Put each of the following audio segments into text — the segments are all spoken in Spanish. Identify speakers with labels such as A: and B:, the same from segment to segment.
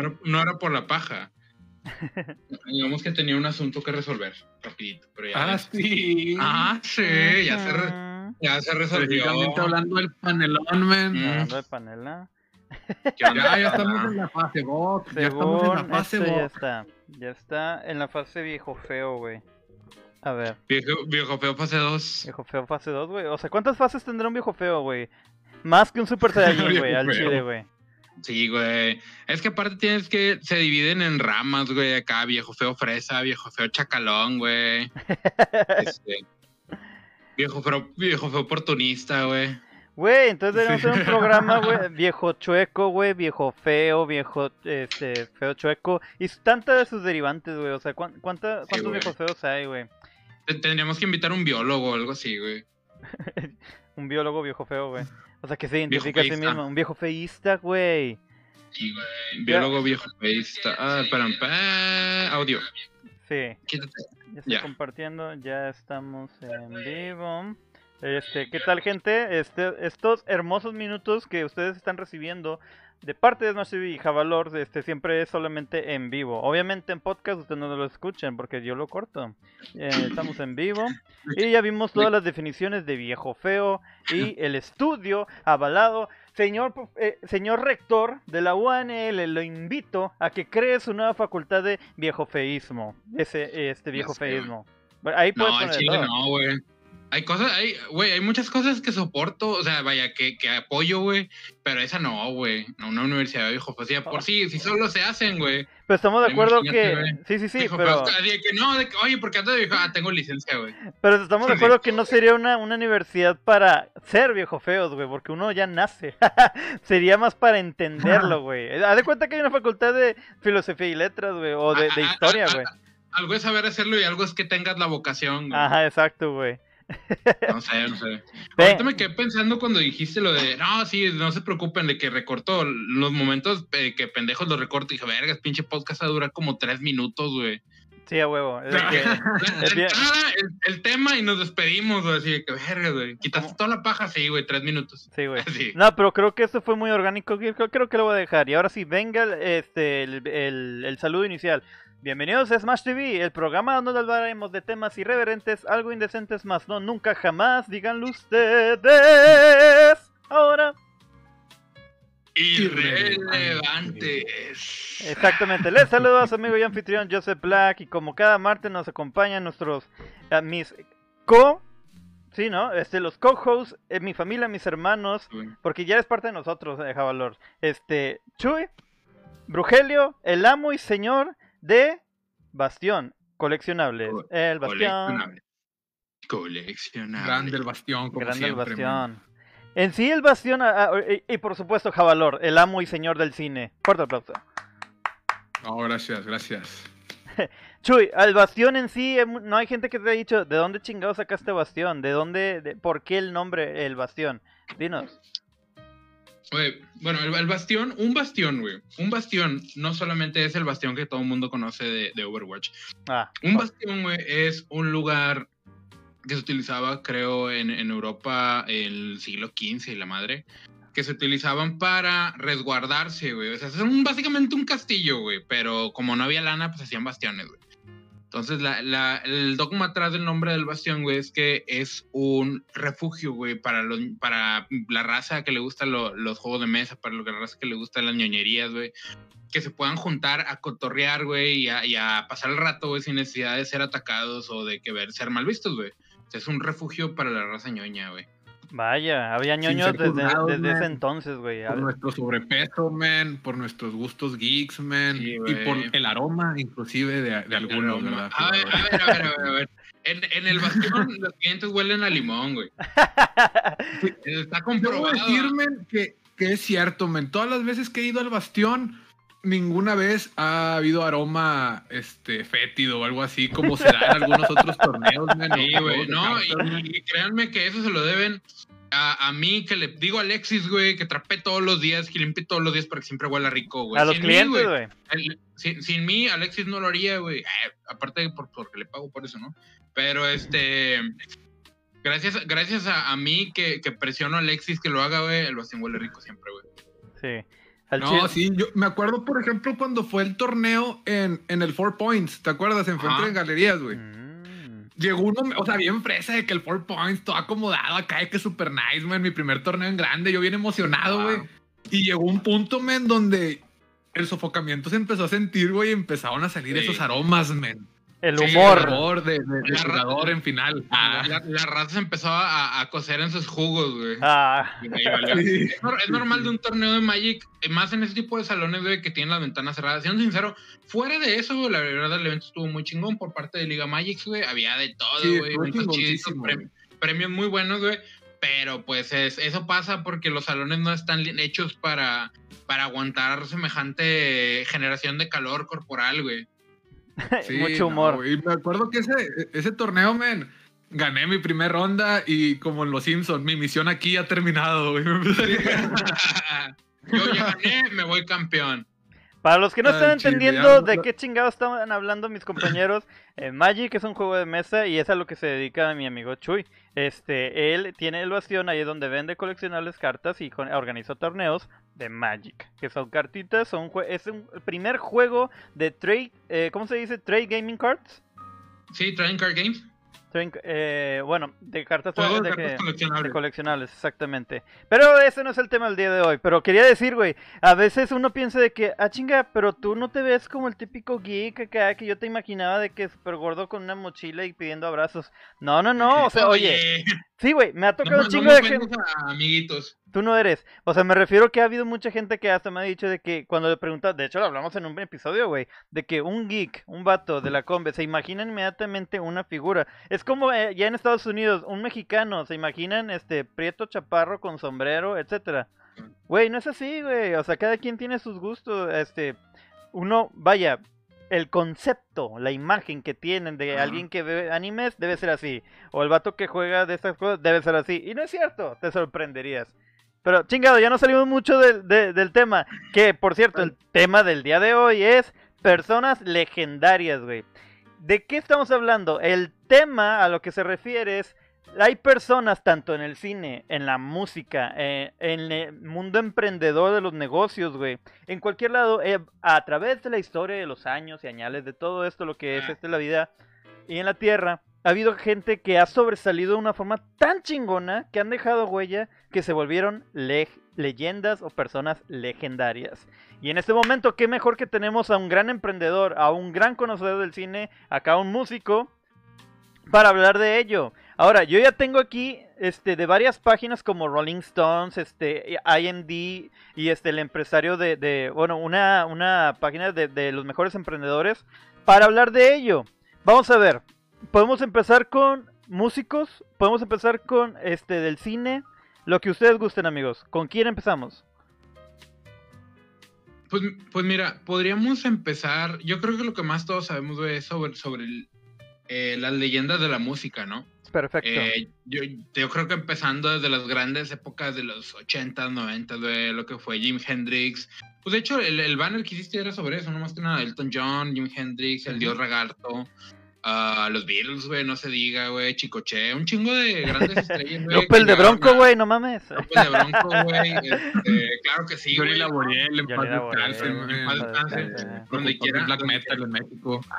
A: era, no era por la paja. Digamos que tenía un asunto que resolver, rapidito. Pero ya
B: Ah, sí.
A: Ah, sí, ya se, re- ya se resolvió.
B: Precisamente hablando del panelón, man.
A: Mm.
C: Hablando de panela.
A: ¿Qué onda?
B: Ya, ya estamos en la fase box. Ya estamos en la fase
C: esto ya está. Ya está en la fase viejo feo, güey. A ver,
A: Viejo, viejo feo fase 2.
C: viejo feo fase 2, güey. O sea, ¿cuántas fases tendrá un viejo feo, güey? Más que un Super Saiyajin, güey, al
A: feo.
C: chile, güey.
A: Sí, güey. Es que aparte tienes que. Se dividen en ramas, güey. Acá, viejo feo fresa, viejo feo chacalón, güey. Este, viejo, feo, viejo feo oportunista, güey.
C: Güey, entonces debemos hacer un programa, güey, viejo chueco, güey, viejo feo, viejo, este, feo chueco, y tantas de sus derivantes, güey, o sea, ¿cuán- cuánta- ¿cuántos viejos feos hay, güey?
A: Te- Tendríamos que invitar a un biólogo o algo así, güey.
C: Un biólogo viejo feo, güey. O sea, que se identifica a sí mismo, un viejo feísta, güey.
A: Sí, güey. Biólogo viejo feísta. Ah, espera, espera. Audio.
C: Sí,
A: Quítate.
C: ya estoy
A: Ya.
C: compartiendo, ya estamos en vivo. Este, ¿qué tal, gente? Este, estos hermosos minutos que ustedes están recibiendo de parte de TV y Javalor, este, siempre es solamente en vivo. Obviamente en podcast ustedes no lo escuchan porque yo lo corto. Eh, estamos en vivo y ya vimos todas las definiciones de viejo feo y el estudio avalado. Señor, eh, señor rector de la UANL, lo invito a que cree su nueva facultad de viejo feísmo. Ese, este viejo feísmo. Ahí puede
A: No, al
C: poner
A: chile no, güey. Hay cosas, hay, güey, hay muchas cosas que soporto, o sea, vaya, que, que apoyo, güey, pero esa no, güey. No, una universidad de viejo, pues por sí, si solo se hacen, güey.
C: Pero estamos de acuerdo que.
A: güey.
C: Sí, sí, sí, pero.
A: así de que no, de que, oye, porque antes de viejo, ah, tengo licencia, güey.
C: Pero estamos de acuerdo que no sería una, una universidad para ser viejo feos, güey, porque uno ya nace. sería más para entenderlo, güey. Haz de cuenta que hay una facultad de filosofía y letras, güey, o de, de
A: Ah, ah,
C: historia,
A: ah,
C: güey.
A: ah, Algo es saber hacerlo y algo es que tengas la vocación, güey.
C: Ajá, exacto, güey.
A: No sé, no sé. Ahorita me quedé pensando cuando dijiste lo de, no, sí, no se preocupen de que recorto los momentos eh, que pendejos los recorto. Y dije, vergas, pinche podcast va a durar como tres minutos, güey.
C: Sí, a huevo. es que- es bien.
A: el, el tema y nos despedimos, güey. Así de que, vergas, güey. Quitaste toda la paja, sí, güey, tres minutos.
C: Sí, güey. No, pero creo que esto fue muy orgánico. Creo, creo que lo voy a dejar. Y ahora sí, venga este, el, el- el saludo inicial. Bienvenidos a Smash TV, el programa donde hablaremos de temas irreverentes, algo indecentes, más no nunca jamás. Díganlo ustedes. Ahora.
A: Irrelevantes.
C: Exactamente. Les saludo a su amigo y anfitrión Joseph Black. Y como cada martes nos acompañan nuestros. eh, mis co. Sí, ¿no? Este, los co-hosts, eh, mi familia, mis hermanos. Porque ya es parte de nosotros, eh, Javalor. Este, Chuy, Brugelio, el amo y señor de Bastión, coleccionables.
A: Co-
C: El Bastión,
A: Coleccionable. Coleccionable.
B: Grande el bastión, como
C: grande el
B: siempre, man.
C: Bastión. En sí, el Bastión, ah, y, y por supuesto, Javalor, el amo y señor del cine. Fuerte aplauso.
B: No, gracias, gracias.
C: Chuy, al Bastión en sí, mu- no hay gente que te ha dicho, ¿de dónde chingado sacaste Bastión? ¿De dónde, de- por qué el nombre, el Bastión? Dinos.
A: Bueno, el, el bastión, un bastión, güey. Un bastión no solamente es el bastión que todo el mundo conoce de, de Overwatch.
C: Ah,
A: Un bastión, güey, es un lugar que se utilizaba, creo, en, en Europa el siglo XV y la madre, que se utilizaban para resguardarse, güey. O sea, es básicamente un castillo, güey, pero como no había lana, pues hacían bastiones, güey. Entonces, la, la- el dogma atrás del nombre del bastión, güey, es que es un refugio, güey, para, los, para la raza que le gustan lo- los juegos de mesa, para la raza que le gustan las ñoñerías, güey. Que se puedan juntar a cotorrear, güey, y a, y a pasar el rato, güey, sin necesidad de ser atacados o de que ver, ser mal vistos, güey. Es un refugio para la raza ñoña, güey.
C: Vaya, había ñoños desde,
B: juzgados,
C: desde ese entonces, güey.
B: Por nuestro sobrepeso, man, por nuestros gustos geeks, man,
A: Sí,
B: y por el aroma, inclusive, de, de algunos. ¿verdad?
A: A ver, a ver, a ver, a ver. a ver. En, en el bastión los clientes huelen a limón, güey. Está
B: Debo
A: comprobado.
B: decirme que, que es cierto, men. Todas las veces que he ido al bastión, ninguna vez ha habido aroma este, fétido o algo así, como se da en algunos otros torneos, men.
A: Sí, güey, no, y, y créanme que eso se lo deben a, a mí, que le digo a Alexis, güey, que trape todos los días, que limpie todos los días para que siempre huela rico, güey.
C: a los
A: Sin mí,
C: clientes,
A: güey,
C: güey.
A: el- sin, sin mí, Alexis no lo haría, güey. Eh, aparte de por, porque le pago por eso, ¿no? Pero este. Gracias, gracias a, a mí que, que presiono a Alexis que lo haga, güey. El bastión huele rico siempre, güey.
C: Sí. Al
B: No, sí, yo me acuerdo, por ejemplo, cuando fue el torneo en, en el Four Points, ¿te acuerdas? Enfrente de galerías, güey.
C: Mm.
B: Llegó uno, o sea, bien fresa de que el Four Points, todo acomodado acá, de que super nice, man. Mi primer torneo en grande, yo bien emocionado, güey. Y llegó un punto, man, donde el sofocamiento se empezó a sentir, güey, y empezaron a salir
A: Sí.
B: esos aromas, man.
C: El
A: Sí,
C: humor.
B: El sabor de, de, de
A: La ra-
B: jugador en final. Ah,
A: La, la raza se empezó a, a cocer en sus jugos, güey.
C: Ah,
B: sí.
A: Es nor- es normal de un torneo de Magic, eh, más en ese tipo de salones, güey, que tienen las ventanas cerradas. Siendo sincero, fuera de eso, güey, la verdad, el evento estuvo muy chingón por parte de Liga Magic, güey. Había de todo,
B: Sí,
A: güey. eventos chiditos, premios muy buenos, güey. Pero pues es- eso pasa porque los salones no están hechos para, para aguantar semejante generación de calor corporal, güey.
B: Sí,
C: mucho humor.
B: y me acuerdo que ese, ese torneo, man, gané mi primer ronda y como en Los Simpsons, mi misión aquí ha terminado.
A: Yo ya gané, me voy campeón.
C: Para los que no están
B: chile,
C: entendiendo de qué chingados estaban hablando mis compañeros, eh, Magic es un juego de mesa y es a lo que se dedica mi amigo Chuy. Este, él tiene el bastión ahí donde vende coleccionables cartas y organiza torneos de Magic, que son cartitas, son es un primer juego de trade, eh, ¿cómo se dice? Trade gaming cards.
A: Sí, Trading Card Games.
C: Eh, bueno, de cartas
A: de
C: de que-
A: coleccionables.
C: de coleccionables, exactamente. Pero ese no es el tema del día de hoy. Pero quería decir, güey, a veces uno piensa de que, ah, chinga, pero tú no te ves como el típico geek acá que yo te imaginaba de que es súper gordo con una mochila y pidiendo abrazos. No, no, no, o sea, oye, sí, güey, me ha tocado
A: no,
C: un
A: no
C: chingo
A: me
C: de gente.
A: amiguitos.
C: Tú no eres. O sea, me refiero que ha habido mucha gente que hasta me ha dicho de que cuando le preguntas, de hecho lo hablamos en un episodio, güey, de que un geek, un vato de la combe, se imagina inmediatamente una figura. Es como eh, ya en Estados Unidos, un mexicano, se imaginan este prieto chaparro con sombrero, etcétera. Güey, no es así, güey. O sea, cada quien tiene sus gustos. Este, uno, vaya, el concepto, la imagen que tienen de alguien que ve animes debe ser así. O el vato que juega de estas cosas debe ser así. Y no es cierto, te sorprenderías. Pero chingado, ya no salimos mucho del, de- del tema. Que, por cierto, el tema del día de hoy es personas legendarias, güey. ¿De qué estamos hablando? El tema a lo que se refiere es... Hay personas tanto en el cine, en la música, eh, en el mundo emprendedor de los negocios, güey. En cualquier lado, eh, a través de la historia de los años y añales de todo esto, lo que es
A: Ah.
C: este, la vida y en la tierra, ha habido gente que ha sobresalido de una forma tan chingona que han dejado huella que se volvieron leyendas o personas legendarias. Y en este momento, qué mejor que tenemos a un gran emprendedor, a un gran conocedor del cine, acá un músico, para hablar de ello. Ahora, yo ya tengo aquí este de varias páginas como Rolling Stones, este IMD y este el empresario de, bueno, una, una página de los mejores emprendedores para hablar de ello. Vamos a ver. Podemos empezar con músicos, podemos empezar con este del cine, lo que ustedes gusten, amigos. ¿Con quién empezamos?
A: Pues, pues mira, podríamos empezar. Yo creo que lo que más todos sabemos güey, es sobre, sobre el- eh, las leyendas de la música, ¿no?
C: Perfecto.
A: Eh, yo, yo creo que empezando desde las grandes épocas de los 80s, 90s, de lo que fue Jim Hendrix. Pues de hecho, el, el banner que hiciste era sobre eso, no más que nada. Elton John, Jim Hendrix, el Dios Ah, los Beatles, güey, no se diga, güey, Chicoche, un chingo de grandes estrellas, güey.
C: De Bronco, güey, no mames.
A: Opel de Bronco, güey. este, claro que sí,
B: Johnny
A: güey.
B: Laboriel, en
C: Johnny
B: paz
C: Laboriel,
B: descanse,
A: en paz descanse. Donde quiera.
B: Black Metal en México.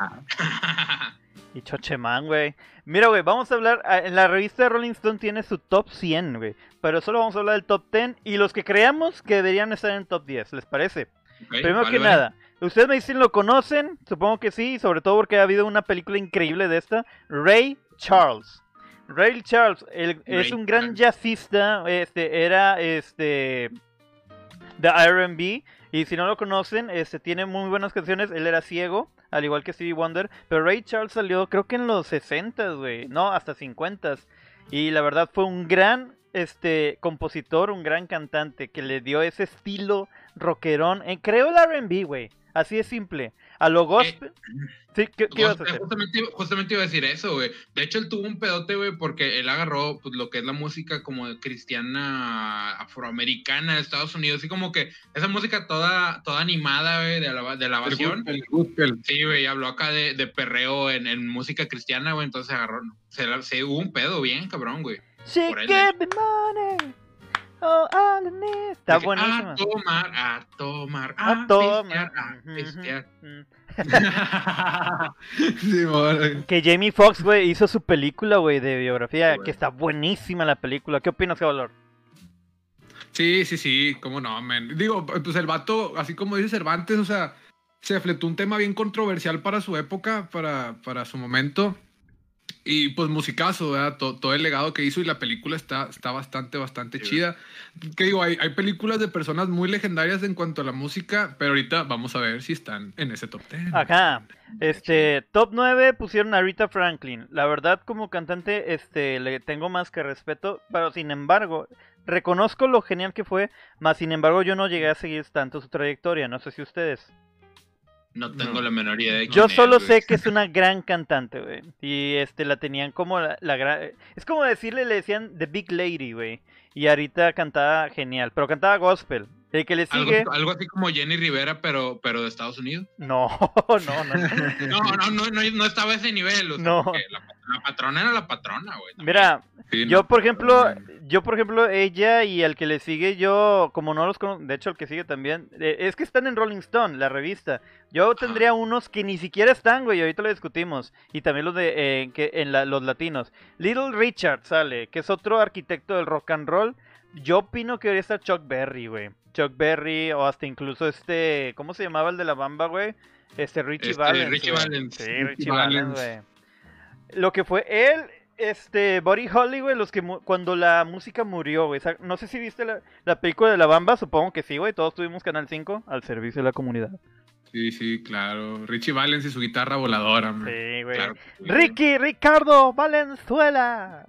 C: Y Chochemán, güey. Mira, güey, vamos a hablar. ah, En la revista de Rolling Stone tiene su top 100, güey. Pero solo vamos a hablar del top 10 y los que creamos que deberían estar en el top 10, ¿les parece?
A: Ok,
C: Primero
A: vale,
C: que
A: vale.
C: nada, ustedes me dicen lo conocen, supongo que sí, sobre todo porque ha habido una película increíble de esta. Ray Charles. Ray Charles el- es un gran jazzista, este, era este de R&B y si no lo conocen, este tiene muy buenas canciones, él era ciego, al igual que Stevie Wonder, pero Ray Charles salió creo que en los 60, güey, no, hasta 50 y la verdad fue un gran este compositor, un gran cantante que le dio ese estilo rockerón, eh, creo el R&B, güey, así de simple, a lo gospel. Sí, ¿qué, qué ibas a hacer?
A: Justamente, justamente iba a decir eso, güey. De hecho, él tuvo un pedote, güey, porque él agarró pues, lo que es la música como cristiana afroamericana de Estados Unidos, así como que esa música toda, toda animada, güey, de, alaba- de
B: El
A: alabación.
B: gospel, el gospel.
A: Sí, güey, habló acá de, de perreo en, en música cristiana, güey, entonces agarró, se, la- se hubo un pedo bien, cabrón, güey.
C: She
A: por él,
C: gave me money. Oh, Alanis. Está
A: Dije,
C: buenísima.
A: A tomar, a tomar,
C: A
A: a,
C: tomar.
A: pistear, a pistear.
B: Sí, bueno.
C: Que Jamie Foxx, güey, hizo su película, güey, de biografía, que está buenísima la película. ¿Qué opinas, Valor?
B: Sí, sí, sí, cómo no, man. Digo, pues el vato, así como dice Cervantes, o sea, se fletó un tema bien controversial para su época, para, para su momento. Y pues musicazo, ¿verdad? To- Todo, el legado que hizo y la película está, está bastante, bastante
A: Sí.
B: chida. Que digo, hay, hay películas de personas muy legendarias en cuanto a la música, pero ahorita vamos a ver si están en ese top 10.
C: Ajá. Este, top 9 pusieron a Rita Franklin. La verdad, como cantante, este, le tengo más que respeto, pero sin embargo, reconozco lo genial que fue, más sin embargo, yo no llegué a seguir tanto su trayectoria, no sé si ustedes.
A: No tengo
B: No.
A: la menor idea de
C: Yo solo
A: es,
C: sé que es una gran cantante, güey. Y este la tenían como la, la gran es como decirle le decían The Big Lady, güey. Y ahorita cantaba genial, pero cantaba gospel. El que le
A: Algo,
C: sigue
A: algo así como Jenny Rivera, pero, pero de Estados Unidos.
C: no, no, no.
A: No, no, no, no, no estaba a ese nivel. O sea,
C: No.
A: La, la patrona era la patrona, güey.
C: Mira,
B: Sí,
C: Yo,
B: no,
C: por ejemplo,
B: man.
C: yo, por ejemplo, ella y el que le sigue, yo, como no los conozco, de hecho, el que sigue también, eh, es que están en Rolling Stone, la revista. Yo tendría unos que ni siquiera están, güey, ahorita lo discutimos. Y también los de, eh, que, en la- los latinos. Little Richard sale, que es otro arquitecto del rock and roll. Yo opino que debería estar Chuck Berry, güey. Chuck Berry, o hasta incluso este, ¿cómo se llamaba el de la bamba, güey? Este, Richie
A: Este,
C: Valens.
A: Richie. Valens.
C: Sí,
B: Richie
C: Richie Valens, güey. Lo que fue él, este, Buddy Holly, güey, los que cuando la música murió, güey. No sé si viste la, la película de la bamba, supongo que sí, güey. Todos tuvimos Canal 5 al servicio de la comunidad.
B: Sí, sí, claro. Richie Valens y su guitarra voladora, man.
C: Sí, güey.
A: Claro.
C: Ricky Ricardo Valenzuela.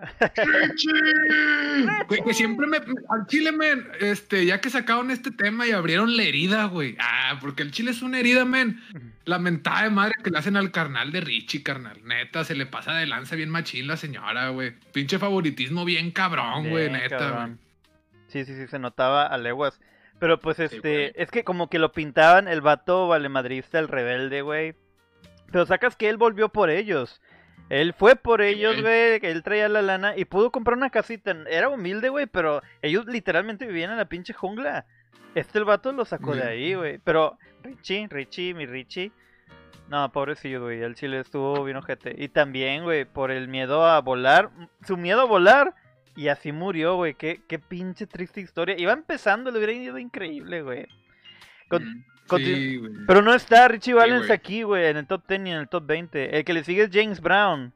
B: Güey, que siempre me. Al chile, men, este, ya que sacaron este tema y abrieron la herida, güey. Ah, porque el chile es una herida, men. La mentada de madre que le hacen al carnal de Richie, carnal. Neta, se le pasa de lanza bien machín la señora, güey. Pinche favoritismo bien cabrón, güey, neta,
C: cabrón. Sí, sí, sí, se notaba a leguas. Pero pues
A: Sí,
C: este, es que como que lo pintaban el vato valemadrista, el rebelde, güey. Pero sacas que él volvió por ellos. Él fue por ellos,
A: güey.
C: que él traía la lana y pudo comprar una casita. Era humilde, güey, pero ellos literalmente vivían en la pinche jungla. Este el vato lo sacó de ahí, güey. Pero Richie, Richie, mi Richie. No, pobrecillo, güey. El chile estuvo bien ojete. Y también, güey, por el miedo a volar. Su miedo a volar. Y así murió, güey. Qué, qué pinche triste historia. Iba empezando, le hubiera ido increíble, güey. Con-
B: Sí, güey.
C: Pero no está Richie Valens
A: güey.
C: aquí, güey, en el top 10 ni en el top 20. El que le sigue es James Brown.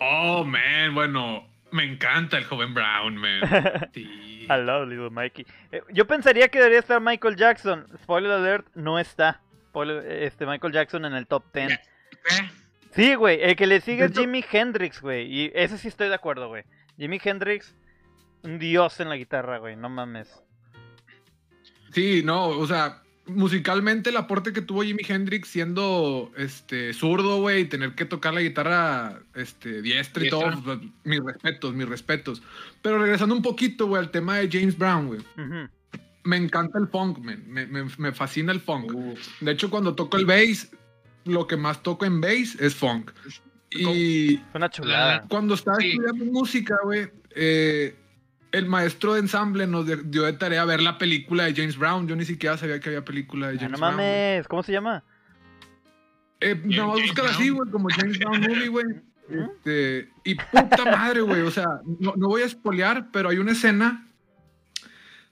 B: Oh, man, bueno. Me encanta el joven Brown, man. Sí.
C: I love little Mikey. Eh, yo pensaría que debería estar Michael Jackson. Spoiler alert, no está. Spoiler- este Michael Jackson en el top 10.
A: Ya.
C: Sí, güey, el que le sigue es Jimi Hendrix, güey. Y ese sí estoy de acuerdo, güey. Jimi Hendrix, un dios en la guitarra, güey, no mames.
B: Sí, no, o sea, musicalmente el aporte que tuvo Jimi Hendrix siendo este zurdo, güey, y tener que tocar la guitarra este diestra y
A: Diestra.
B: todo, pues, mis respetos, mis respetos. Pero regresando un poquito, güey, al tema de James Brown, güey. Me encanta el funk, man. Me, me- me fascina el funk. De hecho, cuando toco el bass, lo que más toco en bass es funk. Y
C: una chulada.
B: cuando estaba
A: Sí.
B: estudiando música, güey, eh, el maestro de ensamble nos de- dio de tarea ver la película de James Brown. Yo ni siquiera sabía que había película de
C: Ah,
B: James
C: no
B: Brown. güey.
C: mames, ¿cómo se llama?
B: Eh, nada más
A: James
B: búscala
A: Brown.
B: así, güey, como James Brown Movie, güey.
C: ¿Mm?
B: Este, y puta madre, güey. O sea, no, no voy a espolear, pero hay una escena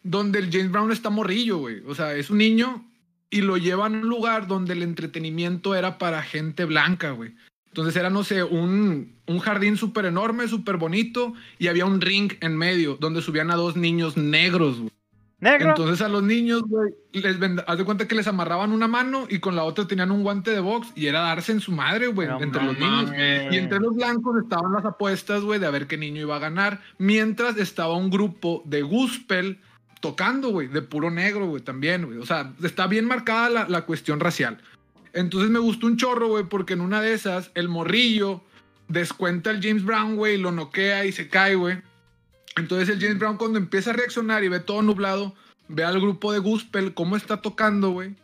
B: donde el James Brown está morrillo, güey. O sea, es un niño y lo llevan a un lugar donde el entretenimiento era para gente blanca, güey. Entonces era, no sé, un, un jardín súper enorme, súper bonito, y había un ring en medio donde subían a dos niños negros, güey.
C: ¿Negro?
B: Entonces a los niños, güey, les vend- haz de cuenta que les amarraban una mano y con la otra tenían un guante de box y era darse en su madre, güey,
C: No
B: entre los niños.
C: mames.
B: Y entre los blancos estaban las apuestas, güey, de a ver qué niño iba a ganar. Mientras estaba un grupo de gospel tocando, güey, de puro negro, güey, también, güey. O sea, está bien marcada la, la cuestión racial. Entonces me gustó un chorro, güey, porque en una de esas, el morrillo descuenta al James Brown, güey, lo noquea y se cae, güey. Entonces el James Brown cuando empieza a reaccionar y ve todo nublado, ve al grupo de gospel cómo está tocando, güey.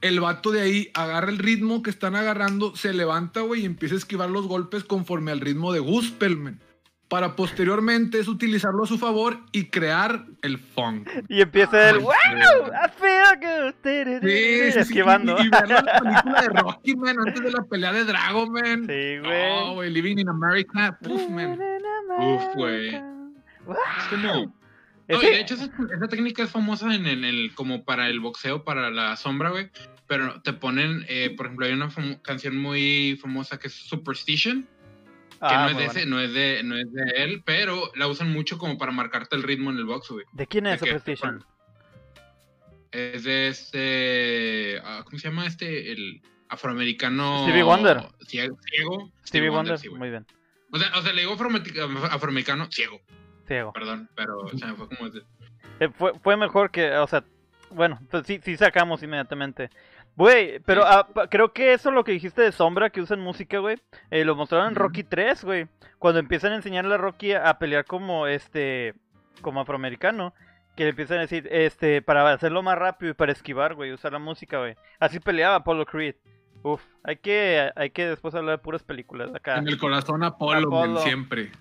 B: El vato de ahí agarra el ritmo que están agarrando, se levanta, güey, y empieza a esquivar los golpes conforme al ritmo de gospel, man. Para posteriormente es utilizarlo a su favor y crear el funk.
C: Y empieza el wow. I feel.
B: Sí, sí, sí,
C: esquivando.
B: Y, y ver la película de Rocky, man, antes de la pelea de Dragon, man.
C: Sí,
B: No,
C: güey.
B: güey, Living in America. Uf, man.
A: Uf, güey.
C: Wow.
A: Es como. No, y de hecho, esa, esa técnica es famosa en, el- el, como para el boxeo, para la sombra, güey. Pero te ponen, eh, por ejemplo, hay una canción muy famosa que es Superstition, que
C: Ah,
A: no, es de ese, no, es de, no es de él, pero la usan mucho como para marcarte el ritmo en el box, güey.
C: ¿De quién es
A: de
C: Superstition?
A: Es de este. ah, ¿Cómo se llama este? El afroamericano.
C: Stevie Wonder.
A: Ciego. ciego.
C: Stevie Wonder,
A: sí,
C: muy bien.
A: o, sea, o sea, le digo afroameric- afroamericano ciego,
C: Ciego.
A: perdón, pero o sea, fue como. de-
C: Eh, fue, fue mejor que, o sea, bueno, pues sí, sí sacamos inmediatamente. Güey, pero ah, creo que eso lo que dijiste de Sombra, que usan música, güey, eh, lo mostraron en. Rocky 3, güey. Cuando empiezan a enseñarle a Rocky a, a pelear como, este, como afroamericano. Que le empiezan a decir, este, para hacerlo más rápido y para esquivar, güey, usar la música, güey. Así peleaba Apollo Creed. Uf, hay que, hay que después hablar de puras películas acá.
B: En el corazón Apolo,
C: Apolo.
B: man,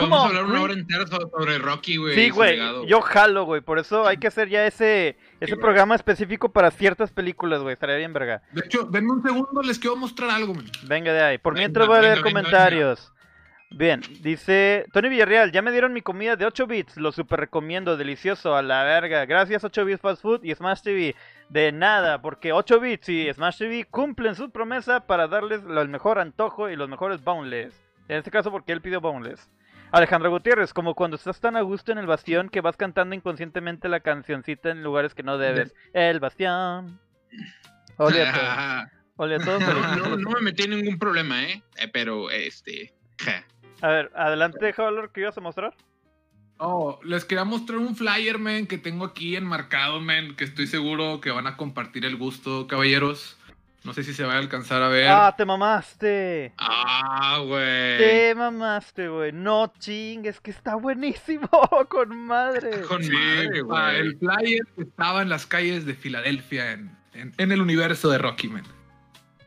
A: Podemos
C: ¿Cómo?
A: hablar una
C: Güey.
A: hora entera so- sobre Rocky, güey.
C: Sí, güey, yo jalo, güey. Por eso hay que hacer ya ese, ese
A: güey.
C: programa específico para ciertas películas, güey. Estaría bien, verga.
B: De hecho, denme un segundo, les quiero mostrar algo, man.
C: Venga de ahí. Por
A: Venga,
C: mientras voy a leer
A: venga, venga,
C: comentarios. Bien, dice Tony Villarreal, ya me dieron mi comida de 8 bits, lo super recomiendo, delicioso, a la verga. Gracias 8 bits Fast Food y Smash TV. De nada, porque 8 bits y Smash TV cumplen su promesa para darles el mejor antojo y los mejores boneless. En este caso porque él pidió boneless. Alejandro Gutiérrez, como cuando estás tan a gusto en el bastión que vas cantando inconscientemente la cancioncita en lugares que no debes. El bastión. Ole a todos. Ole a todos.
A: no, no, no me metí en ningún problema, ¿eh? Eh, Pero, este. ja.
C: A ver, adelante, Javalor, ¿qué ibas a mostrar?
B: Oh, les quería mostrar un flyer, man, que tengo aquí enmarcado, man, que estoy seguro que van a compartir el gusto, caballeros. No sé si se va a alcanzar a ver.
C: Ah, te mamaste.
A: Ah, güey.
C: Te mamaste, güey. No chingues, que está buenísimo. Con madre.
A: Con
B: Sí,
A: madre, güey.
B: el flyer que estaba en las calles de Filadelfia, en, en- en el universo de Rocky, man.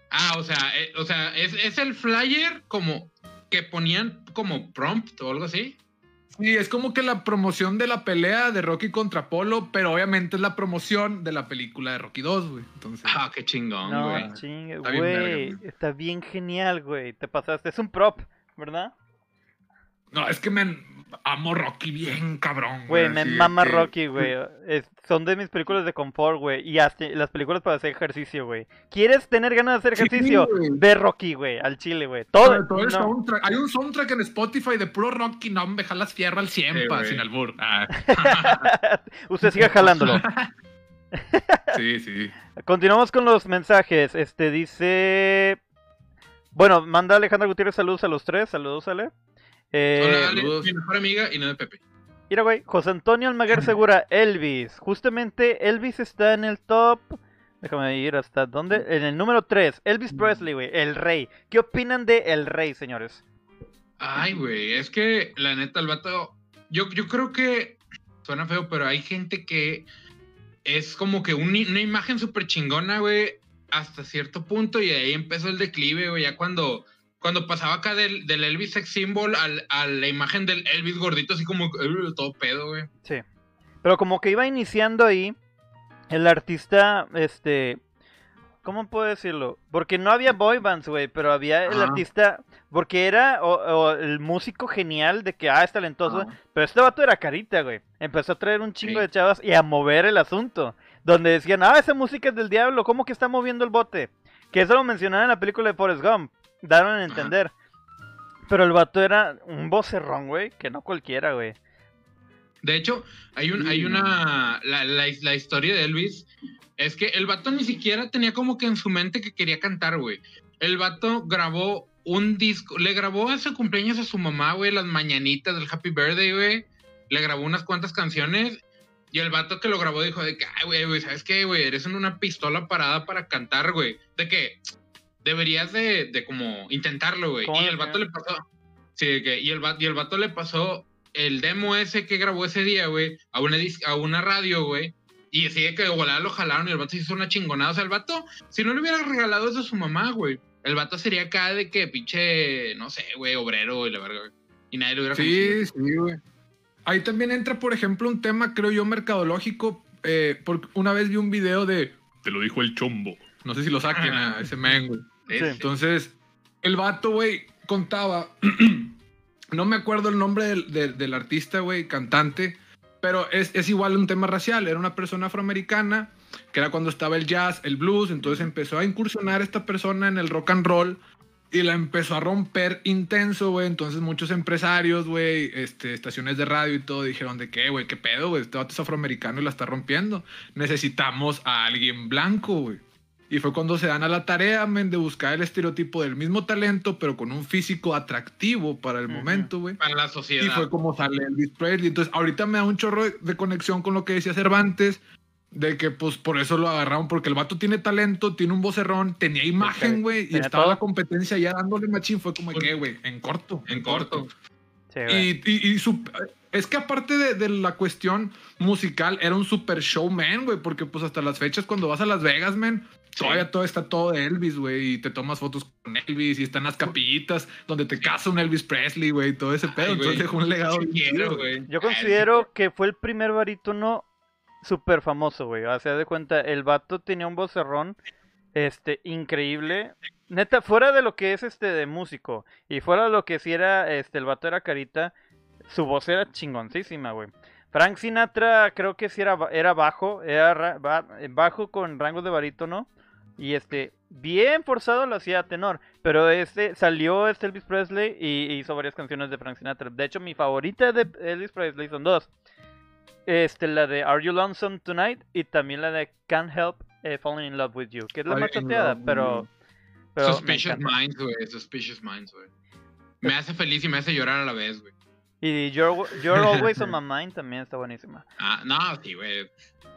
A: Ah, o sea, eh, o sea, es, es el flyer como que ponían como prompt o algo así.
B: Sí, es como que la promoción de la pelea de Rocky contra Polo, pero obviamente es la promoción de la película de Rocky 2, güey. Entonces,
A: Ah, qué chingón,
C: No
A: güey.
B: Está bien
C: güey.
B: verga, güey.
C: Está bien genial, güey. Te pasaste. Es un prop, ¿verdad?
B: no, es que me amo Rocky bien, cabrón.
C: Güey, me mama
B: que-
C: Rocky, güey. Son de mis películas de confort, güey. Y hasta las películas para hacer ejercicio, güey. ¿Quieres tener ganas de hacer
B: Sí,
C: ejercicio?
B: güey.
C: Ve Rocky, güey. Al chile, güey. Todo.
B: Sobre todo el
C: no.
B: soundtrack. Hay un soundtrack en Spotify de puro Rocky, no me jalas fierro al 100,
A: Sí,
B: pa, sin albur. Ah,
C: Usted siga jalándolo.
B: sí, sí.
C: Continuamos con los mensajes. Este dice. Bueno, manda Alejandra Gutiérrez saludos a los tres. Saludos, Ale. Eh,
A: Hola, Ale,
B: saludos.
A: mi mejor amiga y no de Pepe.
C: Mira, güey. José Antonio Almaguer Segura, Elvis. Justamente Elvis está en el top. Déjame ir hasta dónde. En el número 3. Elvis Presley, güey. El rey. ¿Qué opinan de El rey, señores?
A: Ay, güey, es que la neta, el vato. Yo, yo creo que suena feo, pero hay gente que es como que un- una imagen súper chingona, güey, hasta cierto punto, y de ahí empezó el declive, güey, ya cuando. Cuando pasaba acá del, del Elvis sex symbol al- a la imagen del Elvis gordito, así como "Ugh", todo pedo, güey.
C: Sí. Pero como que iba iniciando ahí, el artista, este, ¿cómo puedo decirlo? Porque no había boy bands, güey, pero había el artista, porque era o- o el músico genial de que, ah, es talentoso,
B: Ah.
C: pero este vato era carita, güey. Empezó a traer un chingo
A: Sí.
C: de chavas y a mover el asunto, donde decían, ah, esa música es del diablo, ¿cómo que está moviendo el bote? Que eso lo mencionaron en la película de Forrest Gump, daron a entender. Pero el vato era un vocerrón, güey, que no cualquiera, güey.
A: De hecho, hay, un, hay una. La, la- la historia de Elvis es que el vato ni siquiera tenía como que en su mente que quería cantar, güey. El vato grabó un disco, le grabó a su cumpleaños a su mamá, güey, las mañanitas del Happy Birthday, güey. Le grabó unas cuantas canciones. Y el vato que lo grabó dijo de que, ay, güey, güey, ¿sabes qué, güey? Eres una pistola parada para cantar, güey. De que deberías de, de como intentarlo, güey.
C: ¿Cómo
A: Y el vato le pasó. Sí, que, y, el, y el vato le pasó el demo ese que grabó ese día, güey, a una, dis- a una radio, güey. Y así de que de volada lo jalaron y el vato se hizo una chingonada. O sea, el vato, si no le hubiera regalado eso a su mamá, güey, el vato sería acá de que pinche, no sé, güey, obrero y la verga, güey. Y nadie lo hubiera
B: Sí, sí, güey. Ahí también entra, por ejemplo, un tema, creo yo, mercadológico. Eh, porque una vez vi un video de. Te lo dijo el chombo. No sé si lo saquen a ese men, güey. Entonces, el vato, güey, contaba. no me acuerdo el nombre del, del- del artista, güey, cantante. Pero es, es igual un tema racial. Era una persona afroamericana, que era cuando estaba el jazz, el blues. Entonces empezó a incursionar esta persona en el rock and roll. Y la empezó a romper intenso, güey. Entonces muchos empresarios, güey, este, estaciones de radio y todo, dijeron de qué, güey, qué pedo, güey. Este vato es afroamericano y la está rompiendo. Necesitamos a alguien blanco, güey. Y fue cuando se dan a la tarea, men, de buscar el estereotipo del mismo talento, pero con un físico atractivo para el
C: Ujú.
B: momento, güey.
A: Para la
B: Y
A: sociedad.
B: fue como sale Elvis Presley. Entonces, ahorita me da un chorro de- conexión con lo que decía Cervantes, de que pues por eso lo agarraron, porque el vato tiene talento, tiene un vocerrón, tenía imagen, güey, y
C: Tenía
B: estaba
C: todo.
B: la competencia ya dándole machín. Fue como que, güey, en corto.
A: en corto.
C: Sí, güey.
B: Y, y- y su- es que aparte de, de la cuestión musical, era un super showman, güey, porque pues hasta las fechas cuando vas a Las Vegas, man, todavía todo está todo de Elvis, güey, y te tomas fotos con Elvis y están las capillitas donde te casa un Elvis Presley, güey, y todo ese pedo.
A: Ay.
B: Entonces dejó un legado.
A: Sí quiero, güey.
C: Yo considero que fue el primer barítono súper famoso, güey. O sea, de cuenta, el vato tenía un vocerrón, este, increíble. Neta, fuera de lo que es este de músico, y fuera de lo que si era, este, el vato era carita, su voz era chingoncísima, güey. Frank Sinatra creo que sí era, era bajo, era ra- ba- bajo con rango de barítono. Y este, bien forzado lo hacía a tenor. Pero este salió este Elvis Presley y hizo varias canciones de Frank Sinatra. De hecho, mi favorita de Elvis Presley son dos. Este, la de Are You Lonesome Tonight y también la de Can't Help eh, Falling in Love with You, que es la más
B: with
C: pero,
A: Suspicious. Minds, güey. Suspicious Minds, güey. Me hace feliz y me hace llorar a la vez, güey.
C: Y You're, You're Always on My Mind también está buenísima.
A: Ah, no, sí, güey.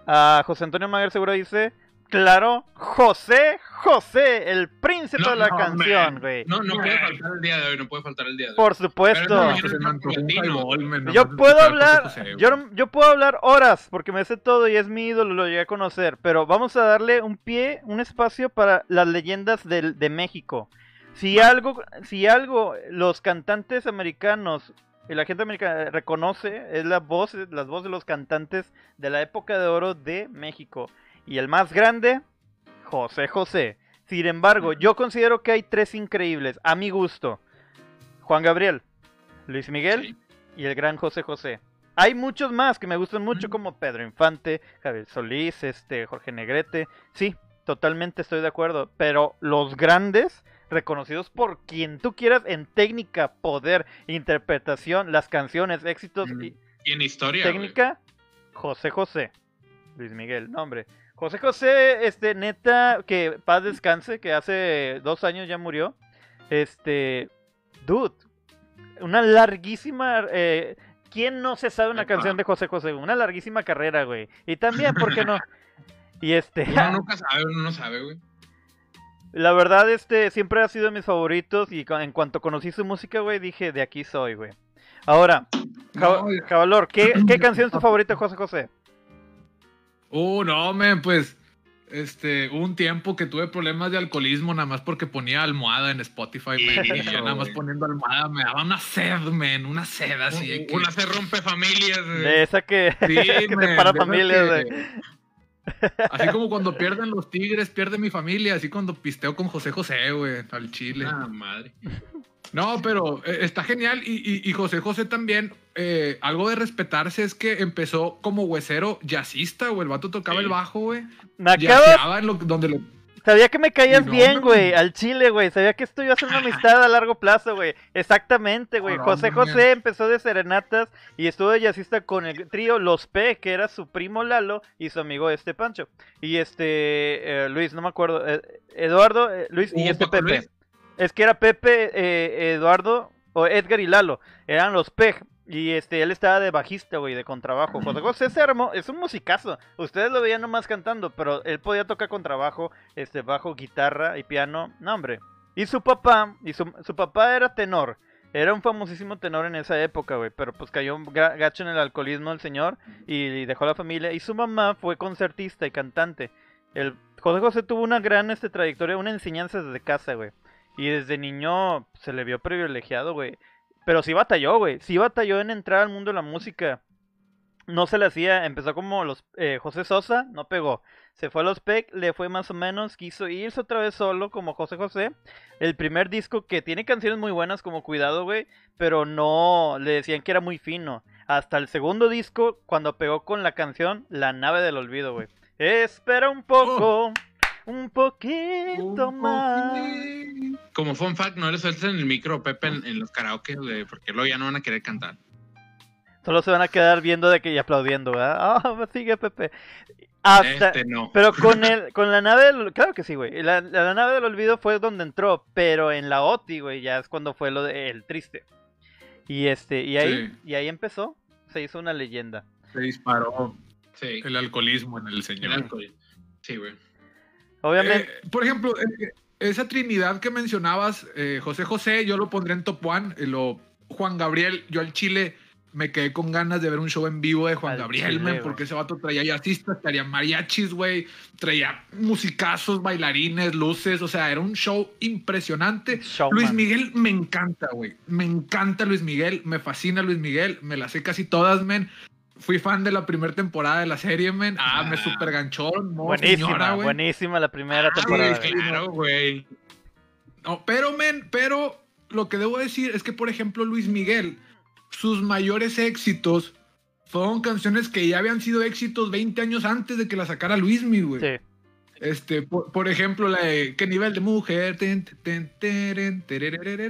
C: Ah, José Antonio Maguer seguro dice, claro, José, José, el príncipe
A: No,
C: de la
A: no,
C: canción,
A: man.
C: güey.
A: No, no puede faltar el día de hoy, no puede faltar el día de hoy.
C: Por supuesto.
A: No,
C: Yo puedo hablar, yo, yo puedo hablar horas porque me sé todo y es mi ídolo, lo llegué a conocer, pero vamos a darle un pie, un espacio para las leyendas del- de México. Si algo, si algo los cantantes americanos y la gente americana reconoce es la voz, las voces de los cantantes de la época de oro de México. Y el más grande, José José. Sin embargo, yo considero que hay tres increíbles, a mi gusto. Juan Gabriel, Luis Miguel y el gran José José. Hay muchos más que me gustan mucho, como Pedro Infante, Javier Solís, este, Jorge Negrete. Sí, totalmente estoy de acuerdo. Pero los grandes, reconocidos por quien tú quieras en técnica, poder, interpretación, las canciones, éxitos y
A: Y en historia,
C: técnica, José José. Luis Miguel, no hombre. José José, este, neta, que paz descanse, que hace dos años ya murió. Este, dude, una larguísima. Eh, ¿Quién no se sabe una canción de José José? Una larguísima carrera, güey. Y también, ¿por qué no? Y este,
A: Uno nunca sabe, uno no sabe, güey.
C: la verdad, este, siempre ha sido de mis favoritos. Y en cuanto conocí su música, güey, dije, de aquí soy, güey. Ahora,
B: No,
C: Javalor, ¿qué, ¿qué canción es tu favorita José José?
B: Uh, no, men, pues. Este, hubo un tiempo que tuve problemas de alcoholismo nada más porque ponía almohada en Spotify, men, y nada más poniendo almohada me daba una sed, men, una sed así. de que-
A: Una se rompe familias, güey.
C: De esa que,
B: Sí,
C: que
B: men,
C: separa
B: de esas
C: familias,
B: que-
C: güey.
B: Así como cuando pierden los tigres, pierde mi familia, así cuando pisteo con José José, güey, al chile.
A: Ah, madre.
B: No, pero eh, está genial. Y, y- y José José también, eh, algo de respetarse es que empezó como huesero jazzista, güey. El vato tocaba
A: Sí.
B: el bajo, güey.
C: Me acabas,
B: en lo, donde lo.
C: sabía que me caías
B: No,
C: bien, güey, al chile, güey. Sabía que esto iba a ser una amistad a largo plazo, güey. Exactamente, güey. José José empezó de serenatas y estuvo de jazzista con el trío Los P, que era su primo Lalo y su amigo este Pancho. Y este, eh, Luis, no me acuerdo. eh, Eduardo, eh, Luis y
A: Hugo
C: este Pepe.
A: Luis.
C: Es que era Pepe, Eduardo, o Edgar y Lalo. Eran los P. Y este, él estaba de bajista, güey, de contrabajo. José José es, hermo- es un musicazo. Ustedes lo veían nomás cantando, pero él podía tocar contrabajo, este, bajo, guitarra y piano. No, hombre. Y su papá, y su, su papá era tenor. Era un famosísimo tenor en esa época, güey. Pero pues cayó gra- gacho en el alcoholismo el señor y dejó la familia. Y su mamá fue concertista y cantante. El José José tuvo una gran este, trayectoria, una enseñanza desde casa, güey. Y desde niño se le vio privilegiado, güey. Pero sí batalló, güey. Sí batalló en entrar al mundo de la música. No se le hacía, empezó como los eh, José Sosa, no pegó. Se fue a los PEC, le fue más o menos, quiso irse otra vez solo como José José. El primer disco que tiene canciones muy buenas como Cuidado, güey, pero no le decían que era muy fino. Hasta el segundo disco, cuando pegó con la canción La nave del olvido, güey. Espera un poco, un poquito más.
A: Como fun fact, no le suelten el micro a Pepe en, en los karaoke, güey, porque luego ya no van a querer cantar.
C: Solo se van a quedar viendo de que y aplaudiendo, ¿verdad? Ah, sigue Pepe. Hasta,
A: Este no.
C: Pero con el, con la nave del, claro que sí, güey. La, nave del olvido fue donde entró, pero en la OTI, güey, ya es cuando fue lo de el triste. Y este, y ahí,
B: Sí.
C: y ahí empezó, se hizo una leyenda.
B: Se disparó
A: Sí.
B: el alcoholismo en el señor.
A: Sí, güey.
C: Obviamente,
B: Eh, por ejemplo, eh, esa Trinidad que mencionabas, eh, José José, yo lo pondré en top one. y lo, Juan Gabriel, yo al Chile me quedé con ganas de ver un show en vivo de Juan
C: Al
B: Gabriel,
C: Chile,
B: man,
C: güey.
B: porque ese vato traía jazzistas, traía mariachis, güey, traía musicazos, bailarines, luces, o sea, era un show impresionante. Luis Miguel me encanta, güey. Me encanta Luis Miguel, me fascina Luis Miguel, me las sé casi todas, men. Fui fan de la primera temporada de la serie, men. Ah, me
A: Ah.
B: super ganchó. no,
C: buenísima,
B: señora,
C: buenísima la primera
A: Ah,
C: temporada.
A: claro, güey.
B: No, pero, men, pero lo que debo decir es que, por ejemplo, Luis Miguel, sus mayores éxitos fueron canciones que ya habían sido éxitos 20 años antes de que la sacara Luis Miguel.
C: Sí.
B: Este, por, por ejemplo, la de ¿Qué nivel de mujer?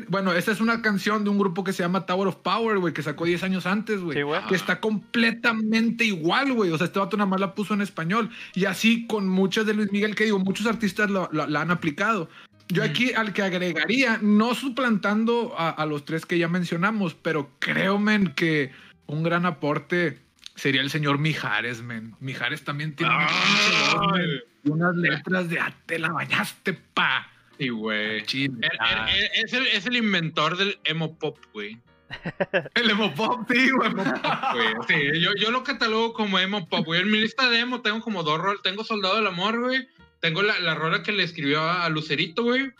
B: Bueno, esta es una canción de un grupo que se llama Tower of Power, güey, que sacó 10 años antes, güey.
C: Sí,
B: que está completamente igual, güey. O sea, este vato nada más la puso en español. Y así con muchas de Luis Miguel, que digo, muchos artistas lo- lo- la han aplicado. Yo aquí al que agregaría, no suplantando a, a los tres que ya mencionamos, pero creo, men, que un gran aporte sería el señor Mijares, men. Mijares también tiene unas letras de "Ah, te la bañaste, pa.
A: Sí, güey.
B: Chile.
A: Er-
B: Ah,
A: er- er- Es el, es el inventor del emo pop, güey.
B: el emo pop, sí, güey.
A: Sí, yo, yo lo catalogo como emo pop, güey. En mi lista de emo tengo como dos roles. Tengo Soldado del Amor, güey. Tengo la, la rola que le escribió a, Lucerito, güey.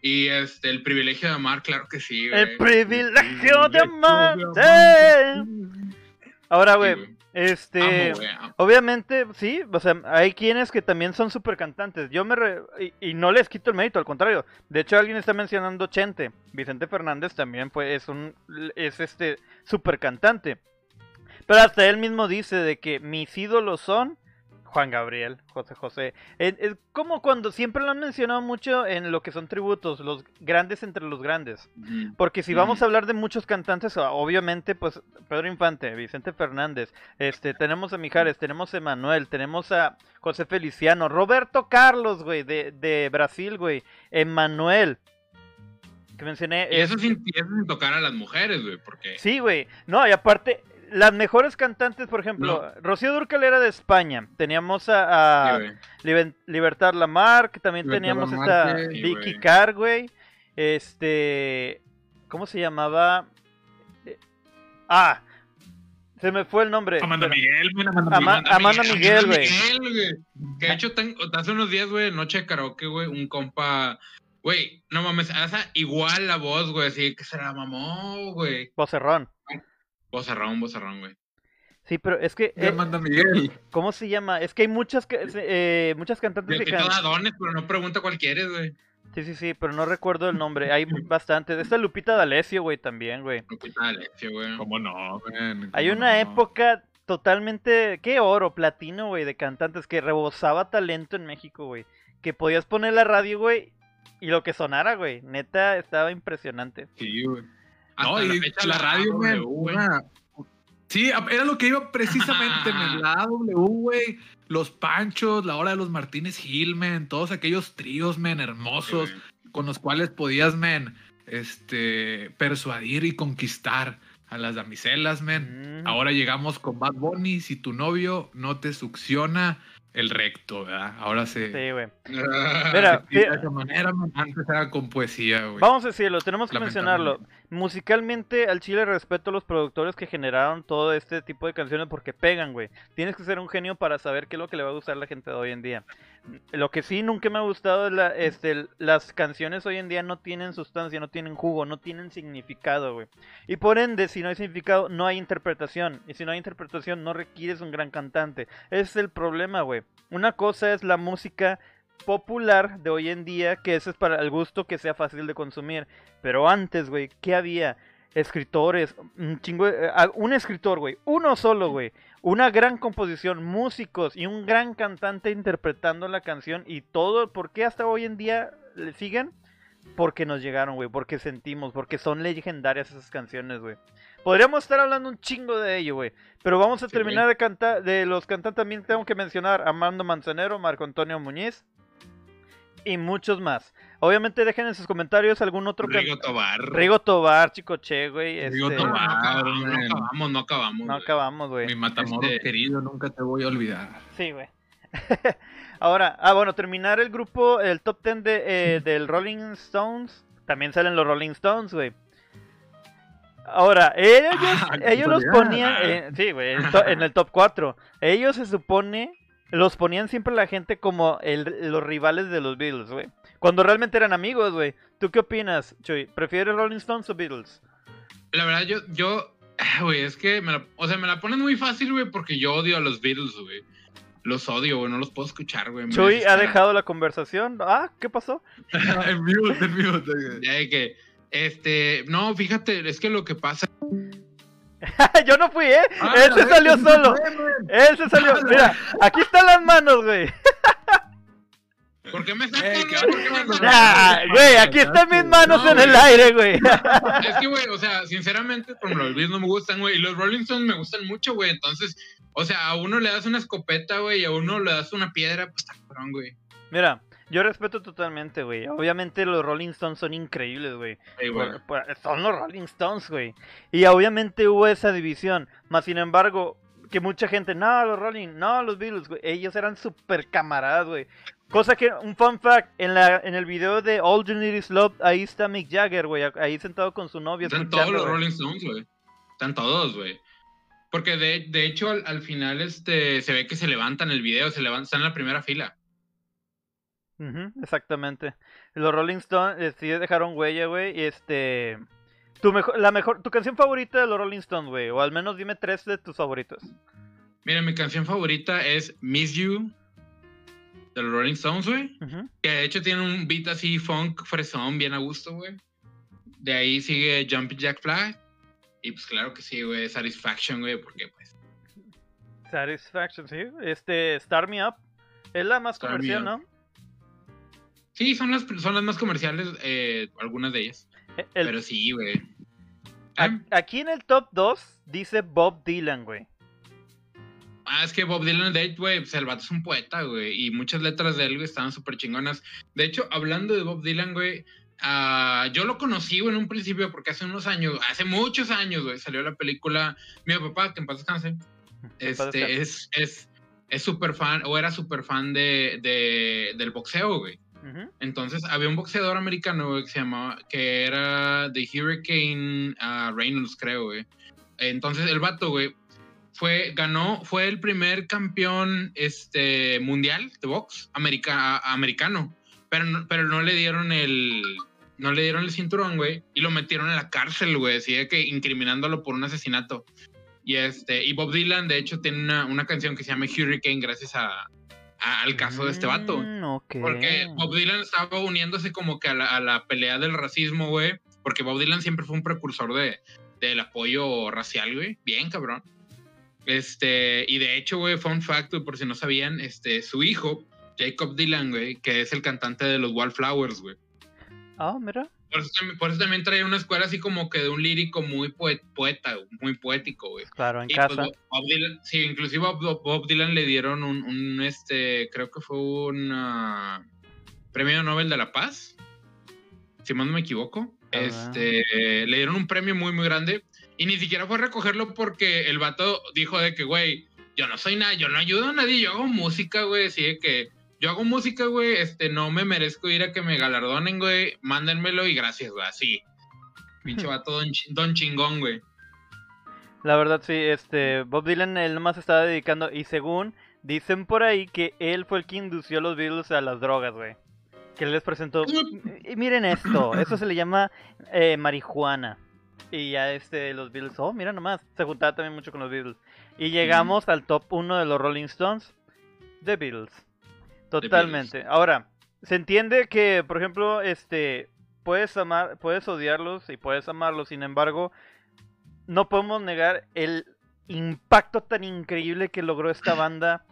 A: Y este, el privilegio de amar, claro que sí, güey.
C: El privilegio de
B: de
C: amarte. Ahora, güey, este...
A: Amo.
C: Obviamente, sí, o sea, hay quienes que también son super cantantes. Yo me re- y, y no les quito el mérito, al contrario. De hecho, alguien está mencionando Chente. Vicente Fernández también fue, es un es este super cantante. Pero hasta él mismo dice de que mis ídolos son Juan Gabriel, José José. Es, es como cuando siempre lo han mencionado mucho en lo que son tributos, los grandes entre los grandes. Porque si vamos a hablar de muchos cantantes, obviamente, pues Pedro Infante, Vicente Fernández, este, tenemos a Mijares, tenemos a Emanuel, tenemos a José Feliciano, Roberto Carlos, güey, de, de Brasil, güey, Emanuel, que mencioné.
A: Y
C: es-
A: eso sin, y eso sin tocar a las mujeres, güey, porque...
C: Sí, güey, no, y aparte, las mejores cantantes, por ejemplo, Rocío Dúrcal era de España, teníamos a, a
A: Sí, güey.
C: Liber- Libertad Lamarck, también
B: Libertad
C: teníamos
B: Lamarque,
C: esta
A: sí,
C: Vicky
A: güey.
C: Carr, güey. Este. ¿Cómo se llamaba? Eh, Ah, se me fue el nombre.
B: Amanda
C: pero-
B: Miguel, men, Amanda
C: Ama-
B: Miguel.
C: Amanda Miguel, güey.
A: Miguel, güey. Que de hecho, tengo, hace unos días, güey, noche de karaoke, güey, un compa. Güey, no mames, hace igual la voz, güey, así que se la mamó, güey.
C: Vocerrón.
A: Vozarrón, vozarrón, güey.
C: Sí, pero es que. eh,
B: Miguel.
C: ¿Cómo se llama? Es que hay muchas, eh, muchas cantantes
A: Yo
C: que cantan.
A: pero no pregunta cuál quieres, güey.
C: Sí, sí, sí, pero no recuerdo el nombre. Hay bastantes. Esta Lupita D'Alessio, güey, también, güey.
A: Lupita D'Alessio, güey.
B: ¿Cómo no, men?
C: Hay
B: ¿Cómo
C: una
B: no?
C: época totalmente, qué oro, platino, güey, de cantantes que rebosaba talento en México, güey. Que podías poner la radio, güey, y lo que sonara, güey. Neta, estaba impresionante.
B: Sí, güey. No,
A: la
B: y
A: fecha
B: la,
A: la
B: radio,
A: W,
B: men,
A: güey.
B: Sí, era lo que iba precisamente, men, la AW, güey, los Panchos, la hora de los Martínez Gil, men, todos aquellos tríos, men, hermosos, con los cuales podías, men, este, persuadir y conquistar a las damiselas, men.
C: Mm.
B: Ahora llegamos con Bad Bunny, si tu novio no te succiona, el recto, ¿verdad? Ahora se.
C: Sí, güey. Mira,
B: de esa manera, man, antes era con poesía, güey.
C: Vamos a decirlo, tenemos que mencionarlo. Musicalmente, al chile respeto a los productores que generaron todo este tipo de canciones porque pegan, güey. Tienes que ser un genio para saber qué es lo que le va a gustar a la gente de hoy en día. Lo que sí nunca me ha gustado es la, este, las canciones hoy en día no tienen sustancia, no tienen jugo, no tienen significado, güey. Y por ende, si no hay significado, no hay interpretación. Y si no hay interpretación, no requieres un gran cantante. Ese es el problema, güey. Una cosa es la música popular de hoy en día, que eso es para el gusto que sea fácil de consumir. Pero antes, güey, ¿qué había? Escritores, un chingo eh, un escritor, güey, uno solo, güey, una gran composición, músicos y un gran cantante interpretando la canción y todo, ¿por qué hasta hoy en día le siguen? Porque nos llegaron, güey, porque sentimos, porque son legendarias esas canciones, güey. Podríamos estar hablando un chingo de ello, güey. Pero vamos a
A: Sí,
C: terminar de cantar, de los cantantes también tengo que mencionar Armando Manzanero, Marco Antonio Muñiz y muchos más. Obviamente dejen en sus comentarios algún otro
A: Rigo
C: cantante.
A: Tobar.
C: Rigo Tobar, Chicoche, güey.
B: Rigo
C: este,
A: No, no
B: Tobar.
A: no
B: güey.
A: acabamos, no acabamos.
C: No acabamos, güey.
B: Mi Matamoros
A: Este-
B: querido, nunca te voy a olvidar.
C: Sí, güey. Ahora, ah, bueno, terminar el grupo, el top 10 de, eh, del Rolling Stones. También salen los Rolling Stones, güey. Ahora, ellos,
B: Ah,
C: ellos los ponían, eh, sí, güey, en, el top 4. Ellos se supone, los ponían siempre la gente como el- los rivales de los Beatles, güey. Cuando realmente eran amigos, güey. ¿Tú qué opinas, Chuy? ¿Prefieres Rolling Stones o Beatles?
A: La verdad, yo, yo, ah, güey, es que, me la, o sea, me la ponen muy fácil, güey, porque yo odio a los Beatles, güey. Los odio, güey, no los puedo escuchar, güey.
C: Chuy ha dejado la conversación. Ah, ¿qué pasó?
B: en mute, en mute.
A: Ya de que, este, no, fíjate, es que lo que pasa,
C: Yo no fui, ¿eh?
B: Ah,
C: Él se salió solo. Él se salió. Mira, aquí están las manos, güey.
A: ¿por qué me
B: Eh,
A: sacan,
B: ¿qué
A: güey? ¿Por?
C: Ah, güey, aquí están mis manos
A: No,
C: en el aire, güey.
A: Es que, güey, o sea, sinceramente, como los Beatles no me gustan, güey, y los Rolling Stones me gustan mucho, güey, entonces, o sea, a uno le das una escopeta, güey, y a uno le das una piedra, pues está cabrón, güey.
C: Mira, yo respeto totalmente, güey. Obviamente los Rolling Stones son increíbles, güey.
A: Sí,
C: Son los Rolling Stones, güey. Y obviamente hubo esa división. Más sin embargo, que mucha gente, no, los Rolling, no, los Beatles, güey. Ellos eran súper camaradas, güey. Cosa que, un fun fact, en, la, en el video de All You Need Is Love, ahí está Mick Jagger, güey. Ahí sentado con su novia.
A: Están todos los. Rolling Stones, güey. Están todos, güey. Porque de, de hecho, al, al final, este, se ve que se levantan el video, se levantan, están en la primera fila.
C: Exactamente. Los Rolling Stones eh, sí dejaron huella, güey. Y este. Tu, mejor, la mejor, tu canción favorita de los Rolling Stones, güey. O al menos dime tres de tus favoritos.
A: Mira, mi canción favorita es Miss You de los Rolling Stones, güey. Que de hecho tiene un beat así funk, fresón, bien a gusto, güey. De ahí sigue Jumping Jack Flag. Y pues claro que sí, güey, Satisfaction, güey, porque pues.
C: Satisfaction, sí. Este, Start Me Up. Es la más comercial. ¿no?
A: Sí, son las, son las más comerciales, eh, algunas de ellas.
C: Eh, el-
A: Pero sí, güey. Ah,
C: aquí en el top 2 dice Bob Dylan, güey.
A: Ah, es que Bob Dylan, de hecho, güey, pues el vato es un poeta, güey, y muchas letras de él, güey, estaban súper chingonas. De hecho, hablando de Bob Dylan, güey, ah, yo lo conocí, en un principio, porque hace unos años, hace muchos años, güey, salió la película Mi papá, que en paz descanse, este, es, es, es súper fan, o era súper fan de, de- del boxeo, güey. Entonces, había un boxeador americano, güey, que se llamaba, que era The Hurricane ah, Reynolds, creo, güey. Entonces, el vato, güey, fue, ganó, fue el primer campeón este, mundial de box america- americano, pero no, pero no le dieron el, no le dieron el cinturón, güey, y lo metieron en la cárcel, güey, así de que incriminándolo por un asesinato. Y este, y Bob Dylan, de hecho, tiene una, una canción que se llama Hurricane gracias a, a- al caso de este vato.
C: Mm, ok.
A: Porque Bob Dylan estaba uniéndose como que a la, a la pelea del racismo, güey. Porque Bob Dylan siempre fue un precursor de, del apoyo racial, güey. Bien, cabrón. Este, y de hecho, güey, fun fact, por si no sabían, este, su hijo, Jacob Dylan, güey, que es el cantante de los Wallflowers, güey.
C: Ah, mira.
A: Por eso, también- por eso también trae una escuela así como que de un lírico muy poe- poeta, muy poético, güey.
C: Claro, en
A: Y, pues,
C: casa.
A: Bob Dylan, sí, inclusive a Bob, Dylan le dieron un, un, este, creo que fue un ah, premio Nobel de la Paz, si más no me equivoco.
C: Ah.
A: Este, le dieron un premio muy, muy grande y ni siquiera fue a recogerlo porque el vato dijo de que, güey, yo no soy nada, yo no ayudo a nadie, yo hago música, güey, así de que yo hago música, güey, este, no me merezco ir a que me galardonen, güey, mándenmelo y gracias, güey, así. Pinche vato don, don chingón, güey.
C: La verdad, sí, este, Bob Dylan él nomás estaba dedicando y según dicen por ahí que él fue el que indució a los Beatles a las drogas, güey. Que él les presentó, y miren esto, eso se le llama eh, marihuana. Y ya este, los Beatles, oh, mira nomás, se juntaba también mucho con los Beatles. Y llegamos al top 1 de los Rolling Stones, The Beatles. Totalmente. Ahora, se entiende que, por ejemplo, este, puedes amar, puedes odiarlos y puedes amarlos, sin embargo, no podemos negar el impacto tan increíble que logró esta banda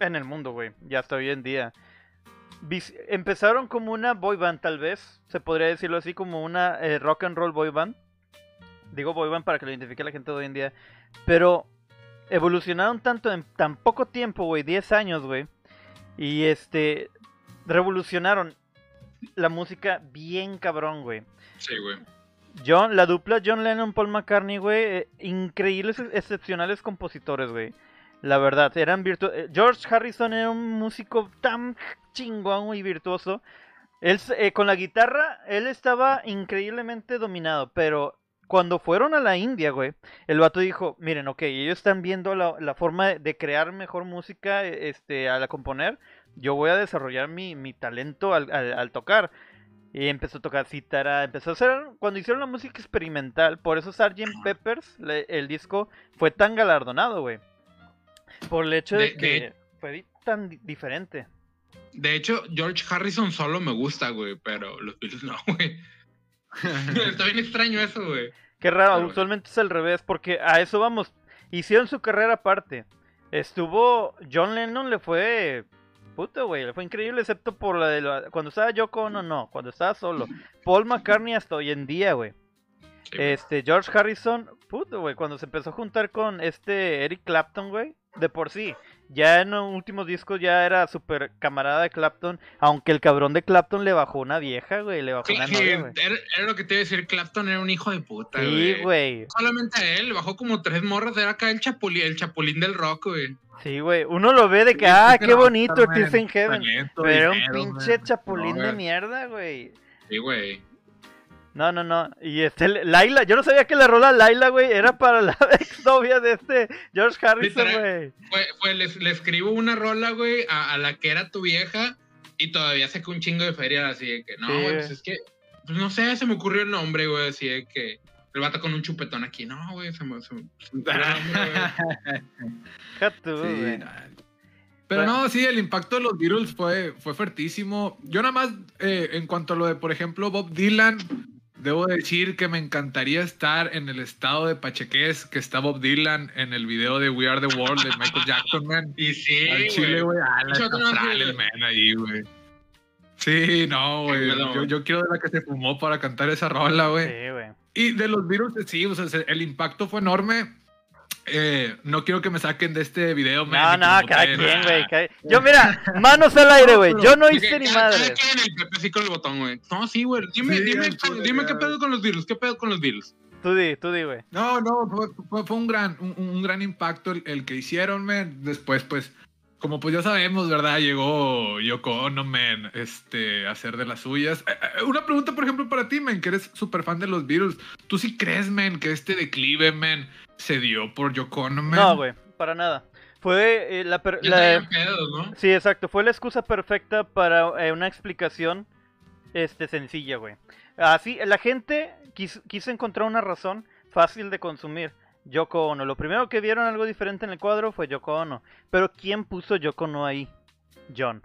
C: en el mundo, güey, ya hasta hoy en día. Vis- Empezaron como una boy band, tal vez, se podría decirlo así, como una eh, rock and roll boy band. Digo boy band para que lo identifique la gente de hoy en día. Pero evolucionaron tanto en tan poco tiempo, güey, 10 años, güey. Y este, revolucionaron la música bien cabrón, güey.
A: Sí, güey.
C: John, la dupla John Lennon Paul McCartney, güey, eh, increíbles, ex- excepcionales compositores, güey. La verdad, eran virtuosos. George Harrison era un músico tan chingón y virtuoso. Él, eh, con la guitarra, él estaba increíblemente dominado, pero cuando fueron a la India, güey, el vato dijo, miren, ok, ellos están viendo la, la forma de, crear mejor música eh, este, al componer, yo voy a desarrollar mi, mi talento al, al- al tocar. Y empezó a tocar cítara, empezó a hacer, cuando hicieron la música experimental, por eso Sgt. Peppers, le- el disco, fue tan galardonado, güey. Por el hecho de,
A: De- de-
C: que fue tan di- diferente.
A: De hecho, George Harrison solo me gusta, güey, pero los Beatles no, güey. Está bien extraño eso, güey.
C: Qué raro,
A: Pero-
C: usualmente es al revés, porque a eso vamos. Hicieron su carrera aparte. Estuvo. John Lennon le fue. Puta, güey, le fue increíble, excepto por la de. la- cuando estaba Yoko Ono, no. Cuando estaba solo. Paul McCartney hasta hoy en día, güey.
A: Sí, güey.
C: Este, George Harrison, puto, güey, cuando se empezó a juntar con este Eric Clapton, güey, de por sí, ya en los últimos discos ya era súper camarada de Clapton, aunque el cabrón de Clapton le bajó una vieja, güey, le bajó una
A: Sí,
C: novia, güey.
A: era, era lo que te iba a decir, Clapton era un hijo de puta,
C: Sí,
A: güey.
C: güey,
A: Solamente a él, bajó como tres morras, era acá el chapulín, el chapulín del rock, güey.
C: sí, güey, uno lo ve de que,
B: Sí,
C: ah, qué bonito, Tears in Heaven, pero era un pinche
B: man.
C: chapulín
B: No,
C: de
B: güey.
C: mierda, güey.
A: Sí, güey.
C: No, no, no. Y este, Laila, yo no sabía que la rola Laila, güey, era para la exnovia de este George Harrison, güey.
A: Fue, fue, le, le escribo una rola, güey, a, a la que era tu vieja y todavía saqué un chingo de feria, así de que, no,
C: Sí,
A: güey, pues es que, pues no sé, se me ocurrió el nombre, güey, así de que el vato con un chupetón aquí, no, güey, se me, se me- se
B: Sí,
C: güey.
B: no. Pero no, sí, el impacto de los Beatles fue, fue fuertísimo. Yo nada más, eh, en cuanto a lo de, por ejemplo, Bob Dylan, debo decir que me encantaría estar en el estado de Pachequés que está Bob Dylan en el video de We Are the World de Michael Jackson, man.
A: Y sí,
B: Al chile,
A: güey.
B: a la
A: Yo no
B: astral,
A: sé,
B: el
A: güey.
B: man ahí, güey. Sí, no, güey. Yo, quiero de la que se fumó para cantar esa rola, güey.
C: Sí, güey.
B: Y de los virus, sí, o sea, se- el impacto fue enorme. Eh, no quiero que me saquen de este video,
C: No,
B: man,
C: no, cada quien, güey. cada- Yo, mira, manos al aire, güey. Yo no hice ni
A: cada-
C: madre.
A: quien el Pepe sí con el botón, güey. No, sí, güey. Dime,
B: Sí,
A: dime, dime qué pedo con los Beatles, qué pedo con los Beatles.
C: Tú di, tú di, güey.
B: No, no, fue, fue- fue un gran, un, un gran impacto el, el que hicieron, man. Después, pues, como pues ya sabemos, ¿verdad? Llegó Yoko Ono, man, este, a hacer de las suyas. Eh, eh, Una pregunta, por ejemplo, para ti, man, que eres súper fan de los Beatles. ¿Tú sí crees, man, que este declive, man, se dio por Yoko man?
C: No, güey, para nada. Fue eh, la, per- la-
A: pedos, ¿no?
C: Sí, exacto. Fue la excusa perfecta para eh, una explicación este, sencilla, güey. Así, la gente quis- quiso encontrar una razón fácil de consumir. Yoko Ono. Lo primero que vieron algo diferente en el cuadro fue Yoko Ono. Pero ¿quién puso Yoko Ono ahí? John.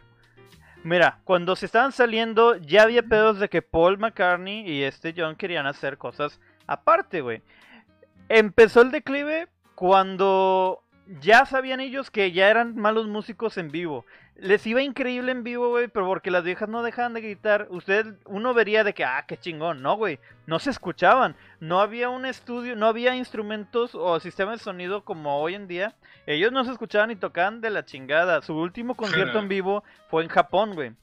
C: Mira, cuando se estaban saliendo ya había pedos de que Paul McCartney y este John querían hacer cosas aparte, güey. Empezó el declive cuando ya sabían ellos que ya eran malos músicos en vivo. Les iba increíble en vivo, güey, pero porque las viejas no dejaban de gritar. Usted, uno vería de que, ah, qué chingón, no, güey. No se escuchaban. No había un estudio, no había instrumentos o sistemas de sonido como hoy en día. Ellos no se escuchaban y tocaban de la chingada. Su último concierto en vivo fue en Japón, güey.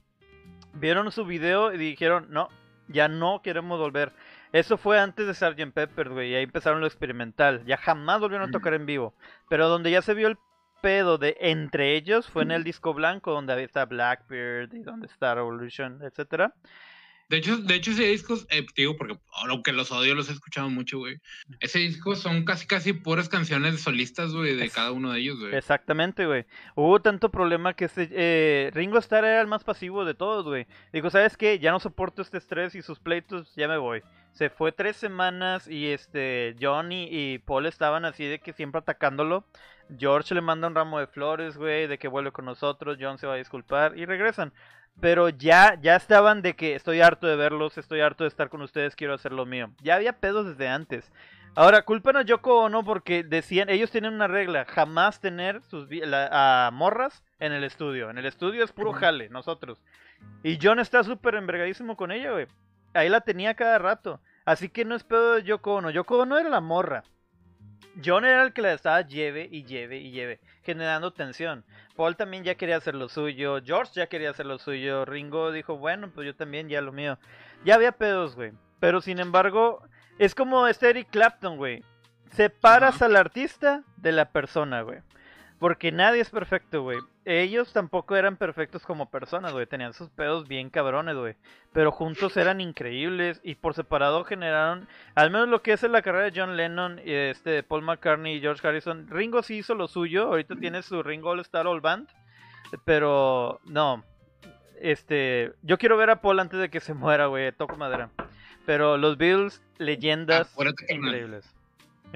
C: Vieron su video y dijeron, no, ya no queremos volver. Eso fue antes de Sgt. Pepper, güey, y ahí empezaron lo experimental. Ya jamás volvieron a tocar en vivo. Pero donde ya se vio el pedo de entre ellos fue en el disco blanco, donde está Blackbeard y donde está Revolution, etcétera.
A: De hecho, de hecho ese disco, eh, digo, porque aunque los odio, los he escuchado mucho, güey. Ese disco son casi, casi puras canciones solistas, güey, de cada uno de ellos, güey.
C: Exactamente, güey. Hubo tanto problema que este, eh, Ringo Starr era el más pasivo de todos, güey. Digo, ¿sabes qué? Ya no soporto este estrés y sus pleitos, ya me voy. Se fue tres semanas y este Johnny y Paul estaban así de que siempre atacándolo. George le manda un ramo de flores, güey, de que vuelve con nosotros, John se va a disculpar y regresan. Pero ya, ya estaban de que estoy harto de verlos, estoy harto de estar con ustedes, quiero hacer lo mío. Ya había pedos desde antes. Ahora, culpan a Yoko no porque decían, ellos tienen una regla, jamás tener sus a morras en el estudio. En el estudio es puro jale, nosotros. Y John está súper envergadísimo con ella, güey. Ahí la tenía cada rato. Así que no es pedo de Yoko Ono. Yoko Ono era la morra. John era el que la estaba lleve y lleve y lleve, generando tensión. Paul también ya quería hacer lo suyo, George ya quería hacer lo suyo, Ringo dijo, bueno, pues yo también ya lo mío. Ya había pedos, güey. Pero sin embargo, es como este Eric Clapton, güey. Separas al artista de la persona, güey. Porque nadie es perfecto, güey. Ellos tampoco eran perfectos como personas, güey. Tenían sus pedos bien cabrones, güey. Pero juntos eran increíbles y por separado generaron, al menos lo que es en la carrera de John Lennon, y este, Paul McCartney y George Harrison. Ringo sí hizo lo suyo. Ahorita tiene su Ringo All Star All Band. Pero no. Este, yo quiero ver a Paul antes de que se muera, güey. Toco madera. Pero los Bills, leyendas increíbles.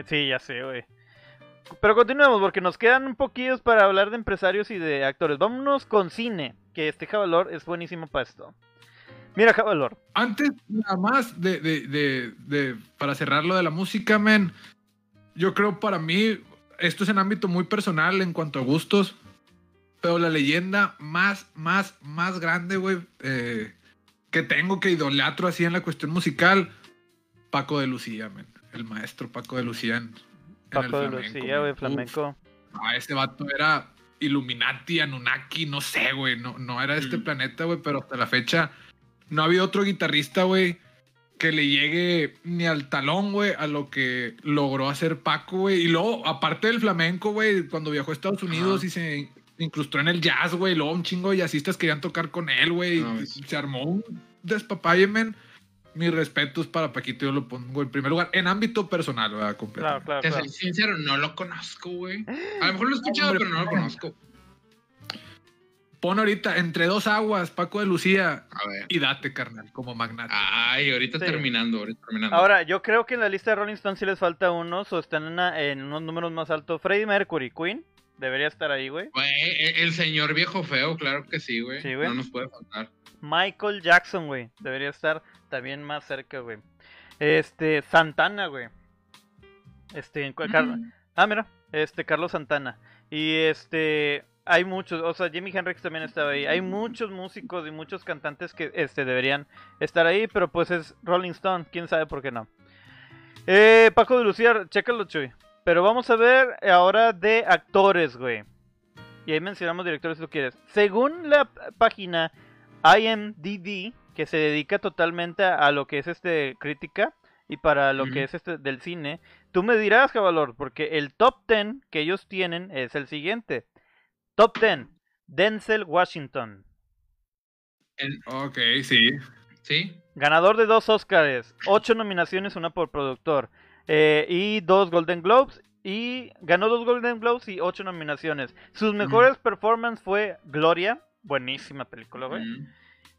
C: Sí, ya sé, güey. Pero continuemos porque nos quedan un poquillos para hablar de empresarios y de actores. Vámonos con cine, que este Javalor es buenísimo para esto. Mira, Javalor.
B: Antes, nada más, de, de, de, para cerrar lo de la música, men, yo creo para mí, esto es en ámbito muy personal en cuanto a gustos, pero la leyenda más, más, más grande, güey, eh, que tengo que idolatro así en la cuestión musical, Paco de Lucía, men. El maestro Paco de Lucía
C: Paco de Lucía, güey, flamenco.
B: Ah, ese vato era Illuminati, Anunnaki, no sé, güey. No, no era de este mm. planeta, güey, pero hasta la fecha no había otro guitarrista, güey, que le llegue ni al talón, güey, a lo que logró hacer Paco, güey. Y luego, aparte del flamenco, güey, cuando viajó a Estados Unidos y se incrustó en el jazz, güey, luego un chingo de jazzistas querían tocar con él, güey. se armó un despapalle, mis respetos para Paquito, yo lo pongo en primer lugar, en ámbito personal, ¿verdad?
A: Claro, claro, Te soy sincero, no lo conozco, güey. A lo mejor lo he escuchado, pero no lo conozco.
B: Pon ahorita entre dos aguas, Paco de Lucía, y date, carnal, como magnate.
A: Ay, ahorita terminando, ahorita terminando.
C: Ahora, yo creo que en la lista de Rolling Stones sí les falta unos, o están en, unos números más altos. Freddie Mercury, Queen, debería estar ahí, güey.
A: E, el señor viejo feo, claro que sí, güey. Sí, güey. No nos puede faltar.
C: Michael Jackson, güey, debería estar también más cerca, güey. Este, Santana, güey. Este, mm. ah, mira, este, Carlos Santana. Y este, hay muchos, o sea, Jimi Hendrix también estaba ahí. Hay muchos músicos y muchos cantantes que este, deberían estar ahí, pero pues es Rolling Stone, quién sabe por qué no. Eh, Paco de Lucía, chécalo, Chuy. Pero vamos a ver ahora de actores, güey. Y ahí mencionamos directores si tú quieres. Según la página IMDb, que se dedica totalmente a lo que es este crítica y para lo que es este del cine. Tú me dirás, Cavalor, porque el top 10 que ellos tienen es el siguiente. Top 10. Denzel Washington.
B: Ok, sí.
A: Sí.
C: Ganador de dos Oscars, ocho nominaciones, una por productor. Eh, y dos Golden Globes. Y ganó dos Golden Globes y ocho nominaciones. Sus mejores performances fue Gloria, buenísima película, güey.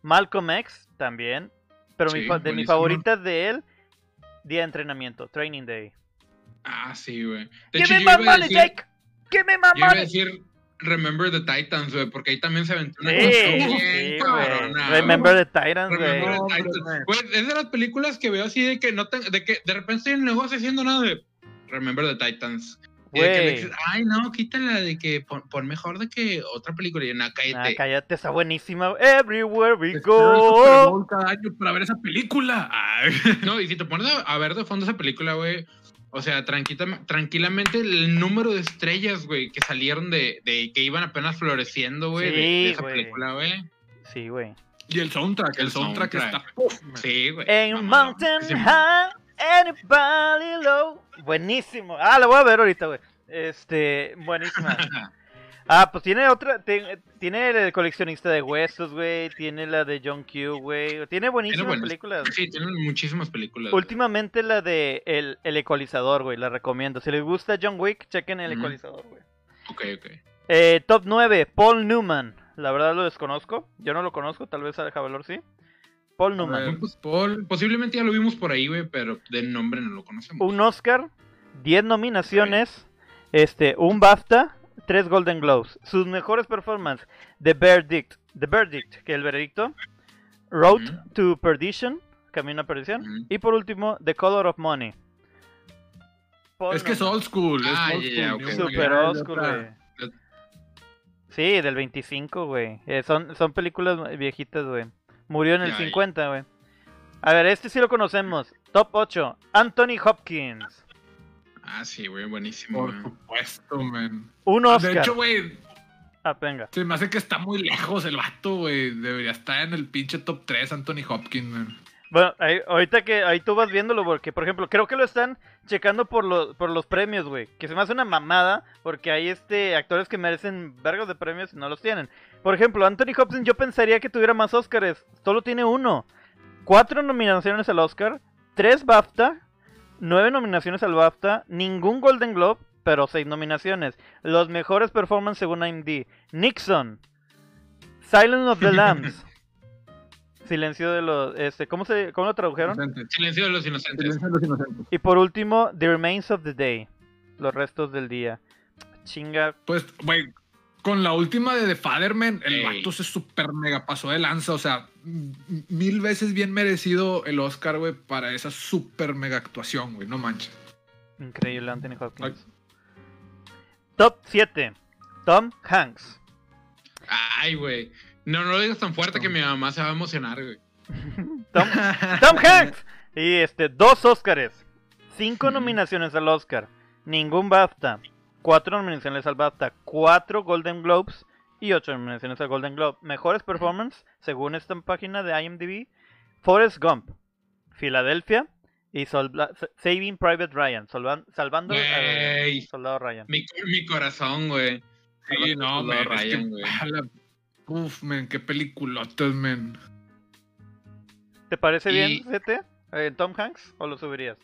C: Malcolm X también. Pero de mis favoritas de él, Día de Entrenamiento, Training Day.
A: Ah, sí, güey.
C: Give me money, Jake. Give me
A: decir Remember the Titans, güey, porque ahí también se aventó una sí,
C: sí, Remember the Titans, güey.
A: Es de las películas que veo así de que no de que de repente estoy en el negocio haciendo nada de Remember the Titans. Ay, no, quítala de que pon, mejor de que otra película. Y una, cállate.
C: cállate, está buenísima. Everywhere we go.
B: cada año para ver esa película.
A: No, y si te pones a, ver de fondo esa película, güey. O sea, tranquilamente el número de estrellas, güey, que salieron de, de, que iban apenas floreciendo, güey, de, esa película, güey.
C: Sí, güey.
B: Y el soundtrack, el, soundtrack, está.
A: sí, güey.
C: En Mountain High, Anybody Low. Buenísimo. Ah, lo voy a ver ahorita, güey. Este, buenísima. Ah, pues tiene otra. te- tiene el coleccionista de huesos, güey. Tiene la de John Q, güey. Tiene buenísimas películas.
A: Sí, tienen muchísimas películas. güey.
C: Últimamente la de el, el ecualizador, güey. La recomiendo. Si les gusta John Wick, chequen el ecualizador, güey.
A: Ok, ok.
C: Eh, top 9, Paul Newman. La verdad lo desconozco. Yo no lo conozco, tal vez a Valor sí. Paul Newman.
B: ver,
A: pues,
B: Paul.
A: Posiblemente ya lo vimos por ahí, güey, pero de nombre no lo conocemos.
C: Un Oscar, 10 nominaciones, este, un BAFTA, 3 Golden Globes. Sus mejores performances, The Verdict, The Verdict, que es el veredicto, Road to Perdition, Camino a Perdición, y por último, The Color of Money. Paul
B: Es que es old school. es
A: Ah,
B: old school.
C: Super oscuro,
B: otra.
C: güey. Sí, del 25, güey. Eh, son, son películas viejitas, güey. Murió en el
A: Ya, ya.
C: 50, güey. A ver, este sí lo conocemos. Top 8, Anthony Hopkins.
A: Ah, sí, güey, buenísimo.
B: Por
A: güey.
B: supuesto, man.
C: Un Oscar.
B: De hecho, güey,
C: Ah, venga.
B: se me hace que está muy lejos el vato, güey. Debería estar en el pinche top 3, Anthony Hopkins, man.
C: Bueno, ahí- ahorita que ahí tú vas viéndolo, porque por ejemplo, creo que lo están checando por, los por los premios, güey. Que se me hace una mamada, porque hay este actores que merecen vergos de premios y no los tienen. Por ejemplo, Anthony Hopkins yo pensaría que tuviera más Oscars. Solo tiene uno. Cuatro nominaciones al Oscar, tres BAFTA, nueve nominaciones al BAFTA, ningún Golden Globe, pero seis nominaciones. Los mejores performances según IMD. Nixon, Silence of the Lambs. Silencio de los... Este, ¿cómo, se, ¿Cómo lo tradujeron?
B: Inocentes.
A: Silencio de los inocentes.
B: Silencio de los inocentes.
C: Y por último, The Remains of the Day. Los restos del día. Chinga.
B: Pues, güey, con la última de The Fatherman, el
A: Ey.
B: vato se super mega pasó de lanza. O sea, mil veces bien merecido el Oscar, güey, para esa super mega actuación, güey. No manches.
C: Increíble, Anthony Hopkins. Top 7. Tom Hanks.
A: Ay, güey. No, no lo digas tan fuerte que mi mamá se va a emocionar, güey.
C: Tom, Tom Hanks. Y este, dos Oscars. Cinco nominaciones al Oscar. Ningún BAFTA. Cuatro nominaciones al BAFTA. Cuatro Golden Globes. Y ocho nominaciones al Golden Globe. Mejores performance, según esta página de IMDb. Forrest Gump. Philadelphia. Y Saving Private Ryan. salvan- salvando al soldado Ryan.
A: Mi, mi corazón, güey.
B: Sí, no, man. es que-
A: rayan, güey.
B: la- Uf, man, qué peliculotas, man.
C: ¿Te parece bien,
A: Y-
C: CT? Eh, Tom Hanks? ¿O lo subirías?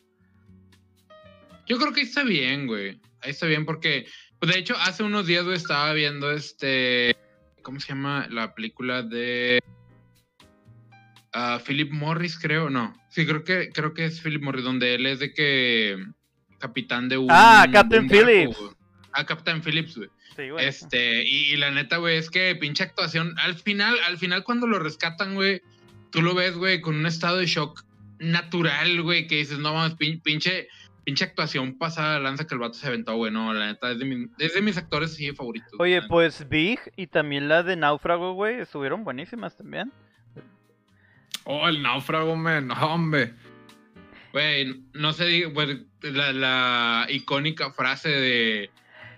A: Yo creo que ahí está bien, güey. Ahí está bien porque, pues, de hecho, hace unos días, güey, estaba viendo este, ¿cómo se llama? La película de ah, Philip Morris, creo, no. Sí, creo que, creo que es Philip Morris, donde él es de que capitán de un...
C: Ah, Captain Phillips.
A: Ah, Captain Phillips, güey.
C: Sí, güey.
A: Este, y, y la neta, güey, es que pinche actuación, al final, al final cuando lo rescatan, güey, tú lo ves, güey, con un estado de shock natural, güey, que dices, no mames, pin- pinche, pinche actuación pasada lanza que el vato se aventó, güey, no, la neta, es de, mi- es de mis actores, sí, favoritos.
C: Oye, pues Big y también la de Náufrago, güey, estuvieron buenísimas también.
B: Oh, el náufrago, man. Hombre.
A: Güey, no sé, digo, pues, la, la icónica frase de.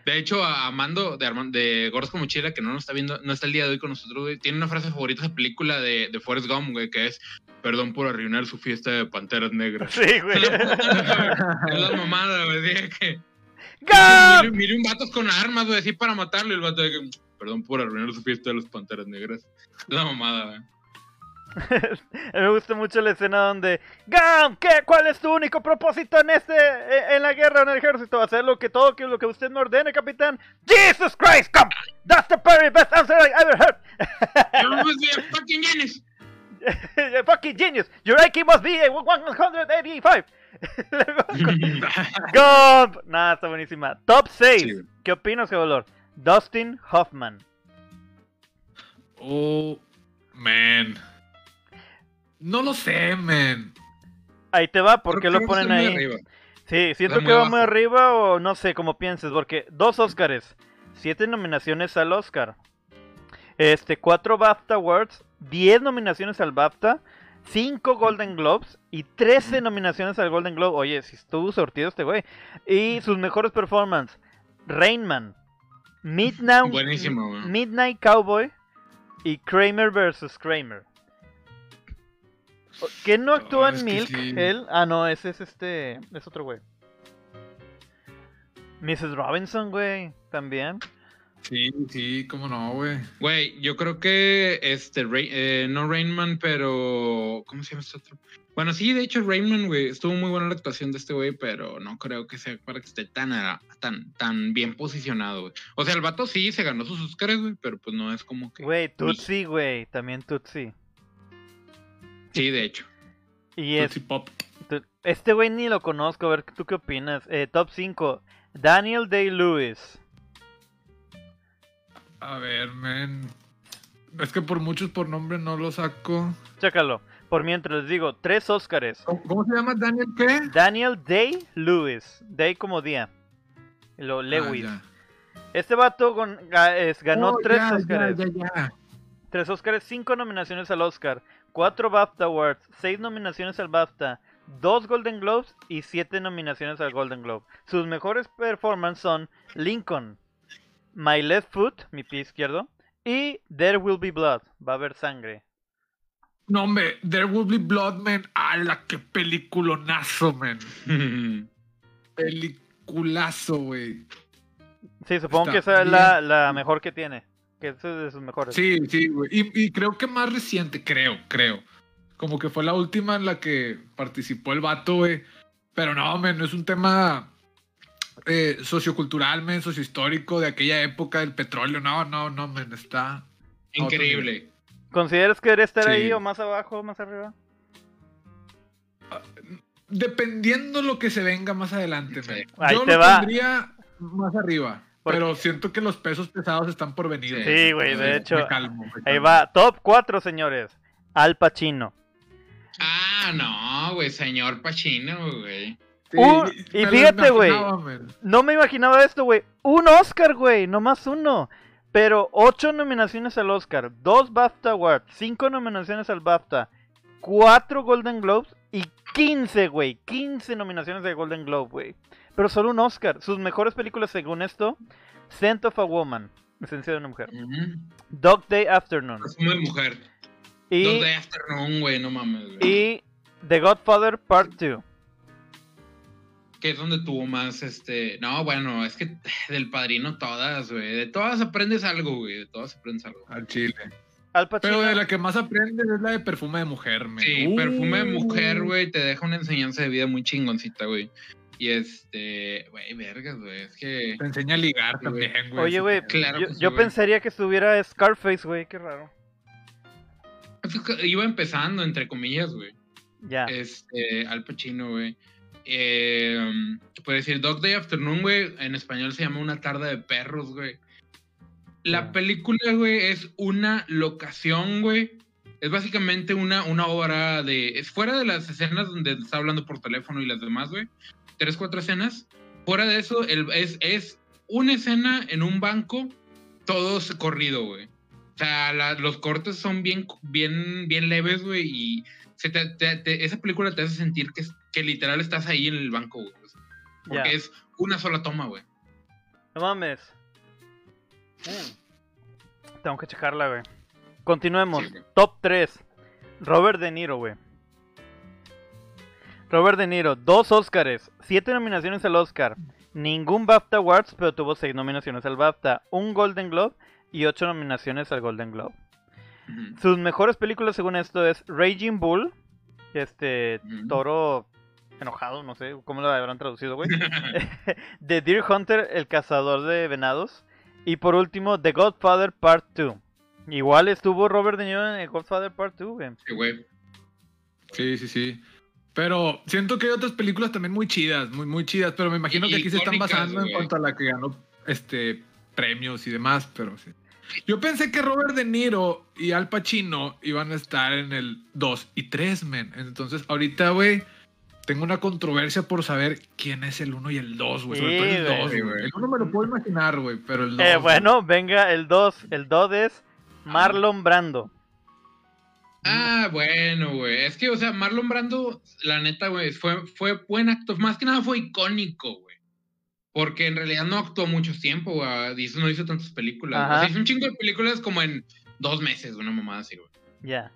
A: De hecho, a Amando de, de Gordos con Mochila, que no nos está viendo, no está el día de hoy con nosotros, güey, tiene una frase favorita de película de, de Forrest Gump, güey, que es: Perdón por arruinar su fiesta de panteras negras.
C: Sí, güey.
A: es la mamada, güey, de que. Mire, mire un vato con armas, güey, así para matarlo, y el vato de que. Perdón por arruinar su fiesta de las panteras negras. Es la mamada, güey.
C: Me gusta mucho la escena donde Gam, ¿qué? ¿Cuál es tu único propósito en este eh, en la guerra en el ejército? Hacer lo que todo que lo que usted me ordene, capitán. Jesus Christ, Gump! That's the very best answer I ever heard.
A: You must be a fucking genius.
C: Fucking genius. Your IQ must be a 185. Gump. Nada, está buenísima. Top 6.
A: Sí, güey.
C: ¿Qué opinas, Geolor? Dustin Hoffman.
B: Oh, man. No lo sé, man.
C: Ahí te va, ¿por qué lo ponen ahí?
A: arriba.
C: Sí, siento que va muy arriba o no sé cómo pienses, porque dos Oscars, siete nominaciones al Oscar, este, cuatro BAFTA Awards, diez nominaciones al BAFTA, cinco Golden Globes y 13 nominaciones al Golden Globe. Oye, si estuvo sortido este güey. Y sus mejores performances, Rainman, Midnight,
A: Buenísimo.
C: Midnight Cowboy y Kramer vs. Kramer. ¿Qué no actúa
B: Oh,
C: en Milk?
B: sí.
C: Él. Ah, no, ese es este. Es otro güey. Mrs. Robinson, güey. También.
B: Sí, sí, cómo no, güey.
A: Güey, yo creo que este, Ray- eh, no Rainman, pero. ¿Cómo se llama este otro? Bueno, sí, de hecho, Rainman, güey, estuvo muy buena la actuación de este güey, pero no creo que sea para que esté tan, tan, tan bien posicionado, güey. O sea, el vato sí se ganó sus Oscars, güey, pero pues no es como que.
C: Güey, Tutsi, güey. También Tutsi.
A: Sí, de hecho.
C: Y es,
B: Tootsie Pop.
C: este güey ni lo conozco. A ver, ¿tú qué opinas? Eh, top 5. Daniel Day-Lewis.
B: A ver, men. Es que por muchos por nombre no lo saco.
C: Chécalo. Por mientras les digo, tres Óscares.
B: ¿Cómo, cómo se llama Daniel qué?
C: Daniel Day-Lewis. Day como día. Lo Lewis.
B: Ah,
C: Este vato es- ganó
B: Oh,
C: tres
B: ya,
C: Óscares.
B: Ya, ya, ya.
C: Tres Óscares, cinco nominaciones al Oscar, cuatro BAFTA Awards, seis nominaciones al BAFTA, dos Golden Globes y siete nominaciones al Golden Globe. Sus mejores performances son Lincoln, My Left Foot, mi pie izquierdo, y There Will Be Blood, va a haber sangre.
B: No, hombre, There Will Be Blood, man. ¡Hala, qué peliculonazo, man! Peliculazo, güey.
C: Sí, supongo
B: Está
C: que esa es la, la mejor que tiene, que es de sus mejores.
B: Sí, sí, güey. Y, y creo que más reciente, creo, creo. Como que fue la última en la que participó el vato, güey. Pero no, men, es un tema eh, sociocultural, men, sociohistórico de aquella época del petróleo. No, no, no, men, está...
A: Increíble.
C: ¿Consideras que debería estar
B: Sí.
C: ahí o más abajo o más arriba?
B: Dependiendo lo que se venga más adelante,
A: Sí.
B: men.
C: Ahí
B: Yo
C: te
B: lo
C: va.
B: pondría más arriba.
C: Porque-
B: Pero siento que los pesos pesados están por venir.
A: Sí,
C: Sí, güey, de
B: Me
C: hecho,
B: calmo, me
C: Ahí va, top 4, señores. Al Pacino.
A: Ah, no, güey, señor Pachino, güey.
B: Sí,
C: y fíjate, güey. No me imaginaba esto, güey. Un Oscar, güey. No más uno. Pero ocho nominaciones al Oscar. Dos BAFTA Awards. Cinco nominaciones al BAFTA. Cuatro Golden Globes. Y 15, güey. 15 nominaciones de Golden Globe, güey. Pero solo un Oscar. Sus mejores películas, según esto. Scent of a Woman. Esencia de una mujer. Dog Day Afternoon.
A: Mujer.
C: Y,
A: Dos de Afternoon, güey, no mames, güey.
C: y The Godfather Part 2.
A: Que es donde tuvo más, este... No, bueno, es que del padrino todas, güey. De todas aprendes algo, güey. De todas aprendes algo.
B: Al chile.
C: Al.
B: Pero de la que más aprendes es la de perfume de mujer, men.
A: Sí,
B: Uh.
A: perfume de mujer, güey, te deja una enseñanza de vida muy chingoncita, güey. Y este, güey, vergas, güey, es que...
B: Te enseña a ligar
A: Sí, güey.
B: también, güey.
C: Oye, güey,
A: Claro
C: yo,
A: sí, güey.
C: pensaría que estuviera Scarface, güey. Qué raro.
A: Iba empezando, entre comillas, güey.
C: Ya.
A: Este, Al Pacino, güey. Eh, puede decir Dog Day Afternoon, güey. En español se llama Una tarde de perros, güey. La
C: Ya.
A: película, güey, es una locación, güey. Es básicamente una, una obra de. Es fuera de las escenas donde está hablando por teléfono y las demás, güey. Tres, cuatro escenas. Fuera de eso, el- es, es una escena en un banco, todo corrido, güey. O sea, la- los cortes son bien, bien, bien leves, güey, y se te- te- te- esa película te hace sentir que, que literal estás ahí en el banco, güey. Porque
C: Ya.
A: es una sola toma, güey.
C: No mames. Tengo que checarla, güey. Continuemos.
A: Sí, güey.
C: Top 3. Robert De Niro, güey. Robert De Niro, dos Oscars, siete nominaciones al Oscar, ningún BAFTA Awards, pero tuvo seis nominaciones al BAFTA, un Golden Globe y ocho nominaciones al Golden Globe. Sus mejores películas según esto es Raging Bull, este toro enojado, no sé cómo lo habrán traducido, güey. The Deer Hunter, el cazador de venados. Y por último, The Godfather Part 2. Igual estuvo Robert De Niro en The Godfather Part 2, güey.
A: Sí, güey.
B: Sí, sí, sí. Pero siento que hay otras películas también muy chidas, muy, muy chidas, pero me imagino que aquí se están basando en cuanto a la que ganó este premios y demás, pero sí. Yo pensé que Robert De Niro y Al Pacino iban a estar en el 2 y 3, men. Entonces, ahorita, güey, tengo una controversia por saber quién es el 1 y el 2, güey. Sobre
C: Sí,
B: todo el
C: güey.
B: 2,
A: Sí,
B: güey. El 1 me lo puedo imaginar, güey, pero el 2.
C: Eh, bueno, venga el 2. El 2 es Marlon Brando.
A: Ah, bueno, güey. Es que, o sea, Marlon Brando, la neta, güey, fue, fue buen actor. Más que nada fue icónico, güey. Porque en realidad no actuó mucho tiempo, güey. No hizo tantas películas.
C: Ajá.
A: O sea, hizo un chingo de películas como en dos meses, una mamada así, güey.
C: Ya.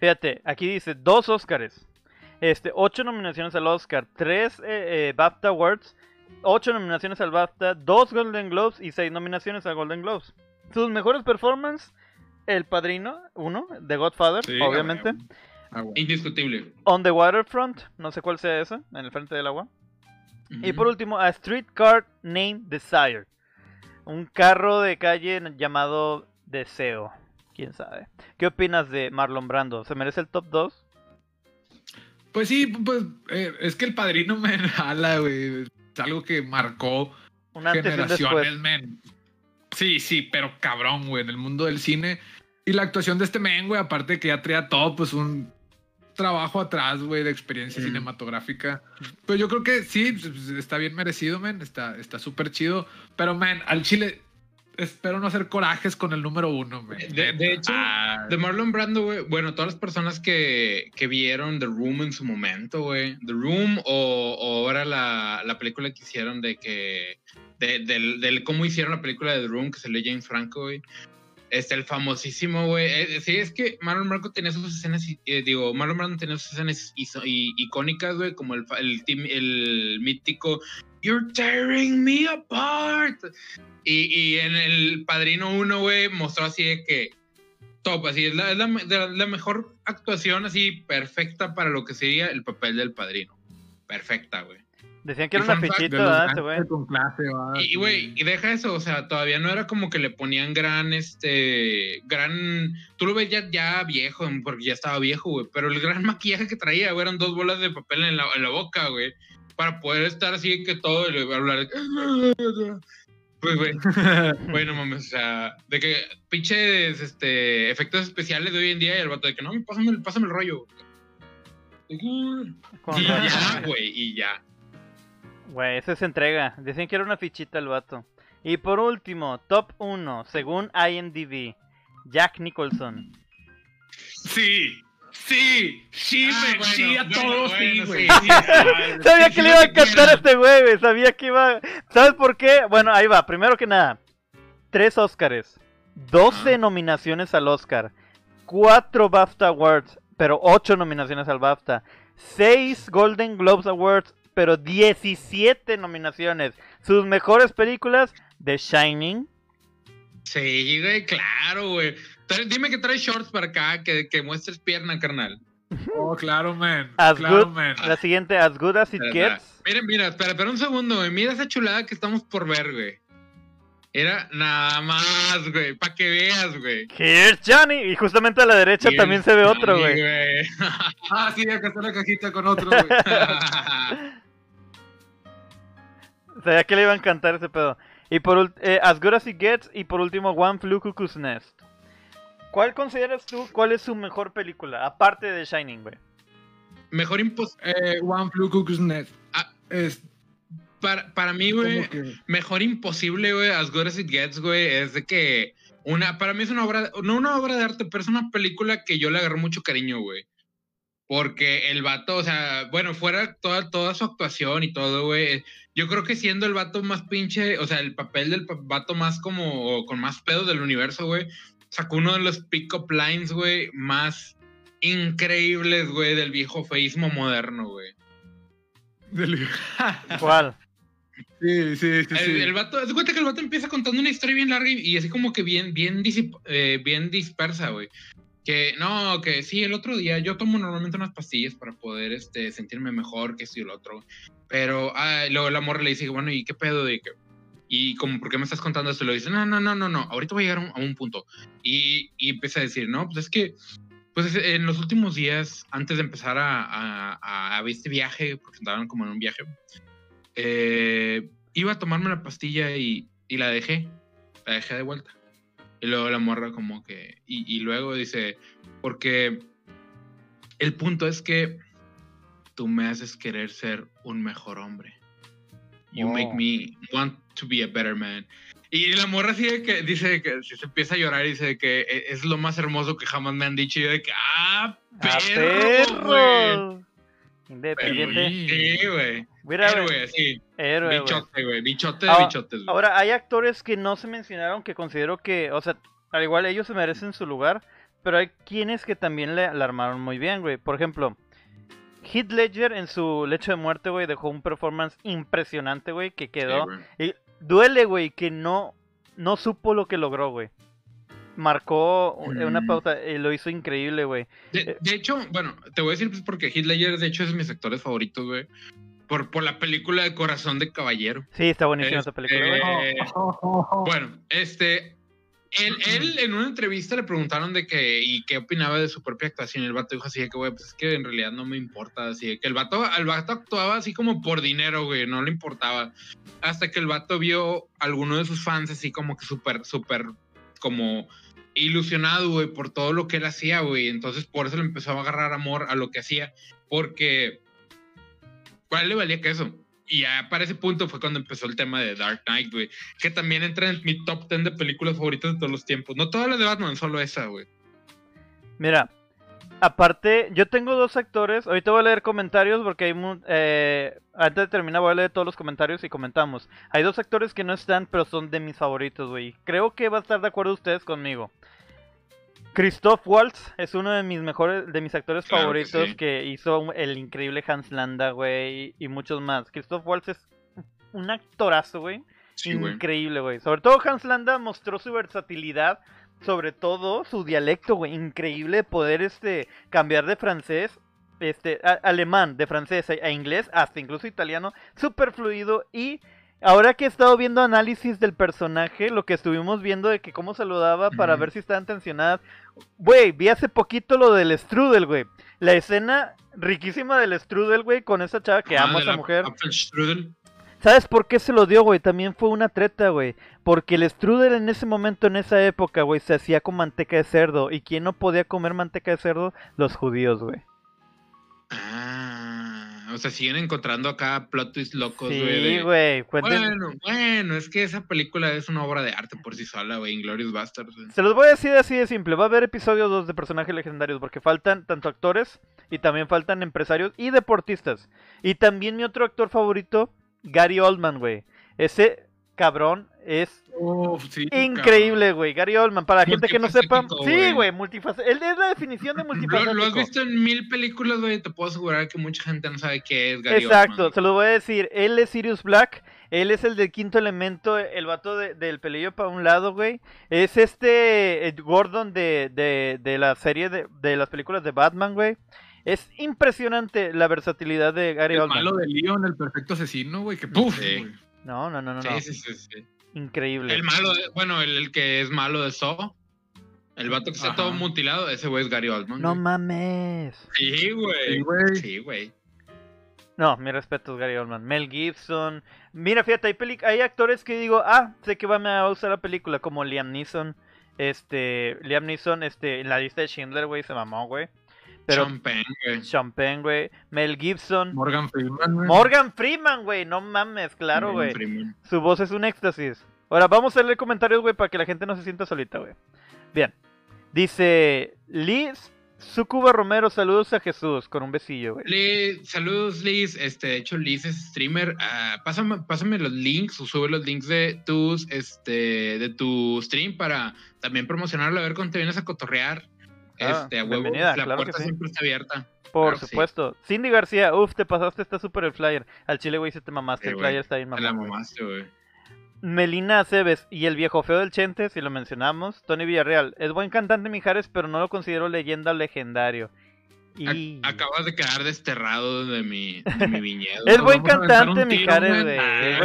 C: Fíjate, aquí dice dos Oscars. Este, ocho nominaciones al Oscar, tres eh, eh, BAFTA Awards 8 nominaciones al BAFTA, 2 Golden Globes y 6 nominaciones a Golden Globes. Sus mejores performances, El Padrino, 1, The Godfather,
A: Sí,
C: obviamente.
B: Ah, güey.
A: Indiscutible.
C: On the Waterfront, no sé cuál sea esa, en el frente del agua. Y
A: Ujú.
C: por último, A Streetcar Named Desire. Un carro de calle llamado Deseo. Quién sabe. ¿Qué opinas de Marlon Brando? ¿Se merece el top 2?
B: Pues sí, pues eh, es que el padrino me jala, güey. Es algo que marcó
C: Un antes y un
B: generaciones, men. Sí, sí, pero cabrón, güey, en el mundo del cine. Y la actuación de este men, güey, aparte de que ya traía todo, pues un trabajo atrás, güey, de experiencia
A: Mm.
B: cinematográfica. Pero yo creo que sí, pues, está bien merecido, men. Está está súper chido. Pero, men, al chile espero no hacer corajes con el número uno, men.
A: De- de hecho,
B: Ah,
A: De Marlon Brando, güey. Bueno, todas las personas que, que vieron The Room en su momento, güey. The Room o, o ahora la, la película que hicieron de que. De, del, del cómo hicieron la película de The Room que salió James Franco, güey. Este, el famosísimo, güey. Eh, sí, es que Marlon Brando tenía sus escenas, eh, digo, Marlon Brando tenía sus escenas icónicas, güey, como el, el, mítico You're tearing me apart. Y, y en el Padrino 1, güey, mostró así de que top, así es la- la mejor actuación así perfecta para lo que sería el papel del Padrino. Perfecta, güey.
C: Decían que
A: Y
C: era una fichita, güey?
B: con clase, va.
A: Y, güey, y deja eso, o sea, todavía no era como que le ponían gran, este, gran, tú lo ves ya, ya viejo, porque ya estaba viejo, güey, pero el gran maquillaje que traía, güey, eran dos bolas de papel en la, en la boca, güey, para poder estar así que todo, y hablar, pues, güey, güey, no mames, o sea, de que pinches, este, efectos especiales de hoy en día, y el vato de que, no, pásame, el- pásame el rollo. Y ya, güey, y ya.
C: Güey, esa se entrega. Decían que era una fichita el vato. Y por último, top 1, según IMDb, Jack Nicholson.
B: Sí, sí, sí,
A: Ah, bueno,
B: sí, a
A: bueno,
B: todos sí,
A: bueno,
B: güey.
A: sí, sí,
C: Sabía
A: sí,
C: que le iba a cantar a este güey, güey. Sabía que iba. ¿Sabes por qué? Bueno, ahí va. Primero que nada, tres Oscars, 12
A: Ah.
C: nominaciones al Oscar, 4 BAFTA Awards, pero 8 nominaciones al BAFTA, 6 Golden Globes Awards, pero 17 nominaciones. Sus mejores películas: The Shining,
A: Sí, güey, claro, güey. Dime que traes shorts para acá, que, que muestres pierna, carnal.
B: Oh, claro, man.
C: As
B: claro,
C: Good,
B: man.
C: la siguiente, As Good As It
A: Espera,
C: Gets.
A: espera. Miren, mira, espera, espera un segundo, güey. Mira esa chulada que estamos por ver, güey. Era nada más, güey, para que veas, güey.
C: Here's Johnny. Y justamente a la derecha también se ve otro, güey.
B: Ah, sí, acá está la cajita con otro, güey.
C: Sabía que le iba a encantar ese pedo. Y por eh, As Good As It Gets. Y por último, One Flew Cuckoo's Nest. ¿Cuál consideras tú? ¿Cuál es su mejor película? Aparte de Shining, güey.
A: Mejor imposible.
B: Eh, One Flew Cuckoo's Nest.
A: Ah.
B: Es
A: Para, para mí, güey,
B: que...
A: mejor imposible, güey, As Good As It Gets, güey, es de que una, para mí es una obra, no una obra de arte, pero es una película que yo le agarré mucho cariño, güey. Porque el vato, o sea, bueno, fuera toda, toda su actuación y todo, güey, yo creo que siendo el vato más pinche, o sea, el papel del vato más como, con más pedo del universo, güey, sacó uno de los pick-up lines, güey, más increíbles, güey, del viejo feísmo moderno, güey.
B: del-
C: ¿Cuál?
B: sí, sí, sí.
A: El,
B: sí.
A: el vato, haz cuenta que el vato empieza contando una historia bien larga y, y así como que bien, bien, disip- eh, bien dispersa, güey. Que no, que sí, el otro día yo tomo normalmente unas pastillas para poder este, sentirme mejor que esto y el otro. Pero ah, luego la morra le dice, bueno, ¿y qué pedo? Y, que, y como, ¿por qué me estás contando esto? Y le dice, no, no, no, no, no, ahorita voy a llegar a un, punto. Y, y empieza a decir, no, pues es que, pues en los últimos días, antes de empezar a, a, a- a este viaje, porque andaban como en un viaje, eh, iba a tomarme la pastilla y, y la dejé. La dejé de vuelta. Y luego la morra como que... Y, y luego dice, porque el punto es que tú me haces querer ser un mejor hombre. You make me want to be a better man. Y la morra sigue que dice que se empieza a llorar y dice que e- es lo más hermoso que jamás me han dicho. Y yo de que, ¡ah,
C: ¡A
A: perro! güey".
C: perro!
A: Pero,
C: Independiente.
A: Sí, güey.
C: Mira.
A: Héroe, sí.
C: Héroe.
A: Bichote, güey. Bichote de bichotes, güey.
C: Ahora, hay actores que no se mencionaron que considero que, o sea, al igual ellos se merecen su lugar, pero hay quienes que también le, la armaron muy bien, güey. Por ejemplo, Heath Ledger en su lecho de muerte, güey, dejó un performance impresionante, güey, que quedó. y duele, güey, que no, no supo lo que logró, güey. Marcó una
A: Mm.
C: pauta y lo hizo increíble, güey. Eh.
A: De, de hecho, bueno, te voy a decir pues porque Heath Ledger, de hecho, es de mis actores favoritos, güey. Por, por la película de Corazón de Caballero.
C: Sí, está buenísima esa película.
A: Eh, Bueno, este. Él, él en una entrevista le preguntaron de que y qué opinaba de su propia actuación. El vato dijo así de que, güey, pues es que en realidad no me importa. Así de que el vato, el vato actuaba así como por dinero, güey, no le importaba. Hasta que el vato vio a alguno de sus fans así como que súper, súper, como ilusionado, güey, por todo lo que él hacía, güey. Entonces por eso le empezó a agarrar amor a lo que hacía. Porque, ¿cuál le valía que eso? Y ya para ese punto fue cuando empezó el tema de Dark Knight, güey. Que también entra en mi top 10 de películas favoritas de todos los tiempos. No todas las de Batman, solo esa, güey.
C: Mira, aparte, yo tengo dos actores. Ahorita voy a leer comentarios porque hay. eh, antes de terminar, voy a leer todos los comentarios y comentamos. Hay dos actores que no están, pero son de mis favoritos, güey. Creo que va a estar de acuerdo ustedes conmigo. Christoph Waltz es uno de mis mejores, de mis actores
A: Claro que
C: favoritos
A: sí.
C: que hizo el increíble Hans Landa, güey, y, muchos más. Christoph Waltz es un actorazo, güey.
A: Sí.
C: Increíble, güey. Sobre todo Hans Landa mostró su versatilidad, sobre todo su dialecto, güey. Increíble de poder este cambiar de francés, este a- alemán, de francés a, a inglés, hasta incluso italiano, súper fluido y ahora que he estado viendo análisis del personaje, lo que estuvimos viendo de que cómo saludaba para
A: Ujú.
C: ver si estaban tensionadas. Güey, vi hace poquito lo del strudel, güey. La escena riquísima del strudel, güey, con esa chava que
A: Ah,
C: amo a esa mujer. ¿Sabes por qué se lo dio, güey? También fue una treta, güey. Porque el strudel en ese momento, en esa época, güey, se hacía con manteca de cerdo. ¿Y quién no podía comer manteca de cerdo? Los judíos, güey.
A: Ah, o sea, siguen encontrando acá plot twists locos, güey.
C: Sí, güey.
A: Bueno, bueno, es que esa película es una obra de arte por sí sola, güey. Inglorious Bastards.
C: Se los voy a decir así de simple. Va a haber episodio 2 de personajes legendarios. Porque faltan tanto actores y también faltan empresarios y deportistas. Y también mi otro actor favorito, Gary Oldman, güey. Ese cabrón es
B: Uf, sí,
C: increíble, güey. Gary Oldman. Para la gente que no sepa. Sí,
A: güey.
C: multifacético. Él es la definición de
A: Lo,
C: multifacético.
A: lo has visto en mil películas, güey. Te puedo asegurar que mucha gente no sabe qué es Gary
C: Exacto,
A: Oldman.
C: se lo voy a decir. Él es Sirius Black. Él es el del quinto elemento, el vato de- del pelillo para un lado, güey. Es este eh, Gordon de, de, de la serie de, de las películas de Batman, güey. Es impresionante la versatilidad de Gary
B: El
C: Oldman.
B: malo de Leon, el perfecto asesino, güey. Que puf,
A: Sí.
C: No, no, no, no, no.
A: Sí, sí, sí, sí.
C: Increíble.
A: El malo, de- bueno, el, el que es malo de Saw. El vato que está
B: Ajá.
A: todo mutilado, ese güey es Gary Oldman.
C: No
A: güey.
C: mames.
A: Sí,
B: Sí,
A: güey. Sí, güey.
C: No, mi respeto es Gary Oldman. Mel Gibson. Mira, fíjate, hay, peli- hay actores que digo, ah, sé que van a usar la película, como Liam Neeson. Este, Liam Neeson, este, en la lista de Schindler, güey, se mamó, güey. Pero
A: Sean Penn, güey.
C: Sean Penn, güey. Mel Gibson.
B: Morgan Freeman, güey.
C: Morgan Freeman, güey. No mames, claro, güey. Su voz es un éxtasis. Ahora, vamos a leer comentarios, güey, para que la gente no se sienta solita, güey. Bien. Dice Liz Sucuba Romero, saludos a Jesús, con un besillo, güey.
A: Liz, saludos Liz, este, de hecho Liz es streamer, Ah, pásame, pásame los links o sube los links de tus, este, de tu stream para también promocionarlo, a ver cuando te vienes a cotorrear,
C: Ah,
A: este, a huevo,
C: bienvenida,
A: la
C: claro
A: puerta
C: sí.
A: siempre está abierta.
C: Por
A: claro que sí.
C: supuesto. Cindy García, uff, te pasaste, está súper el flyer. Al chile, güey, se te mamaste,
A: Sí,
C: el flyer está bien
A: Te la
C: mamado.
A: mamaste, güey.
C: Melina Aceves y el viejo feo del Chente, si lo mencionamos. Tony Villarreal, es buen cantante Mijares, pero no lo considero leyenda o legendario. Y...
A: Acabas de quedar desterrado de mi, de mi viñedo.
C: Es buen cantante Mijares,
B: güey.
A: Ah,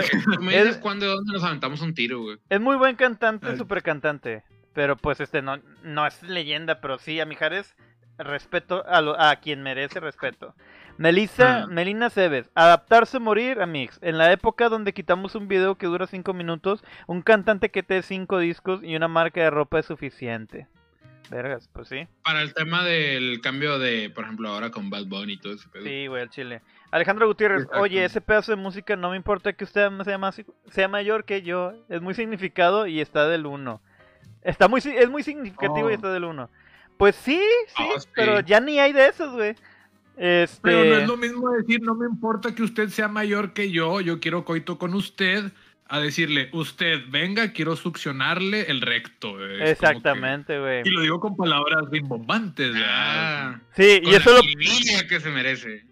C: Es
A: cuándo dónde nos aventamos un tiro, güey.
C: Es muy buen cantante,
B: Ay.
C: super cantante. Pero pues este no, no es leyenda, pero sí, a Mijares respeto a, lo- a quien merece respeto. Melissa,
A: Ah.
C: Melina Cebes, adaptarse morir, Amix. En la época donde quitamos un video que dura 5 minutos, un cantante que te dé 5 discos y una marca de ropa es suficiente. Vergas, pues sí.
A: Para el tema del cambio de, por ejemplo, ahora con Bad Bunny y todo ese pedo.
C: Sí, güey, al chile. Alejandro Gutiérrez,
B: Exacto.
C: oye, ese pedazo de música no me importa que usted sea, más, sea mayor que yo. Es muy significado y está del 1. Está muy, es muy significativo y
B: Oh.
C: está del 1. Pues sí, sí,
A: Oh, sí.
C: pero ya ni hay de esos, güey. Este...
B: Pero no es lo mismo decir, no me importa que usted sea mayor que yo, yo quiero coito con usted, a decirle, usted, venga, quiero succionarle el recto. Es como que-
C: Exactamente, güey.
B: Y lo digo con palabras rimbombantes, ¿verdad?
A: Ah,
C: Sí,
A: con
C: y eso
A: la
C: lo...
A: que se merece.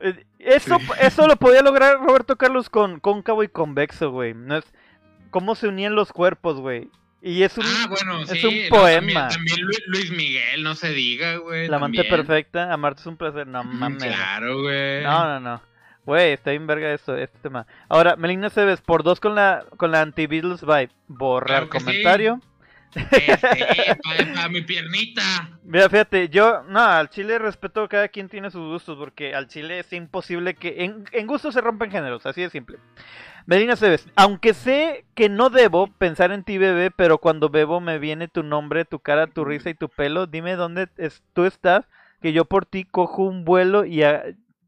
C: Eh, Eso, eso lo podía lograr Roberto Carlos con cóncavo y convexo, güey. No es cómo se unían los cuerpos, güey. Y es un,
A: Ah, bueno,
C: es
A: sí.
C: un
A: no,
C: poema.
A: también, también Lu- Luis Miguel, no se diga, güey.
C: la amante
A: también.
C: perfecta, amarte es un placer. No mames.
A: Claro, güey.
C: No, no, no. Güey, está bien verga esto, este tema. Ahora, Melina Cebes, por dos con la con la anti-Beatles vibe. Borrar
A: Claro que sí.
C: comentario.
A: Este, para mi piernita.
C: Mira, fíjate, yo, no, al chile respeto, cada quien tiene sus gustos, porque al chile es imposible que, en, en gustos se rompen géneros, así de simple. Medina Cebes, aunque sé que no debo pensar en ti, bebé, pero cuando bebo me viene tu nombre, tu cara, tu risa y tu pelo, dime dónde es- tú estás, que yo por ti cojo un vuelo y a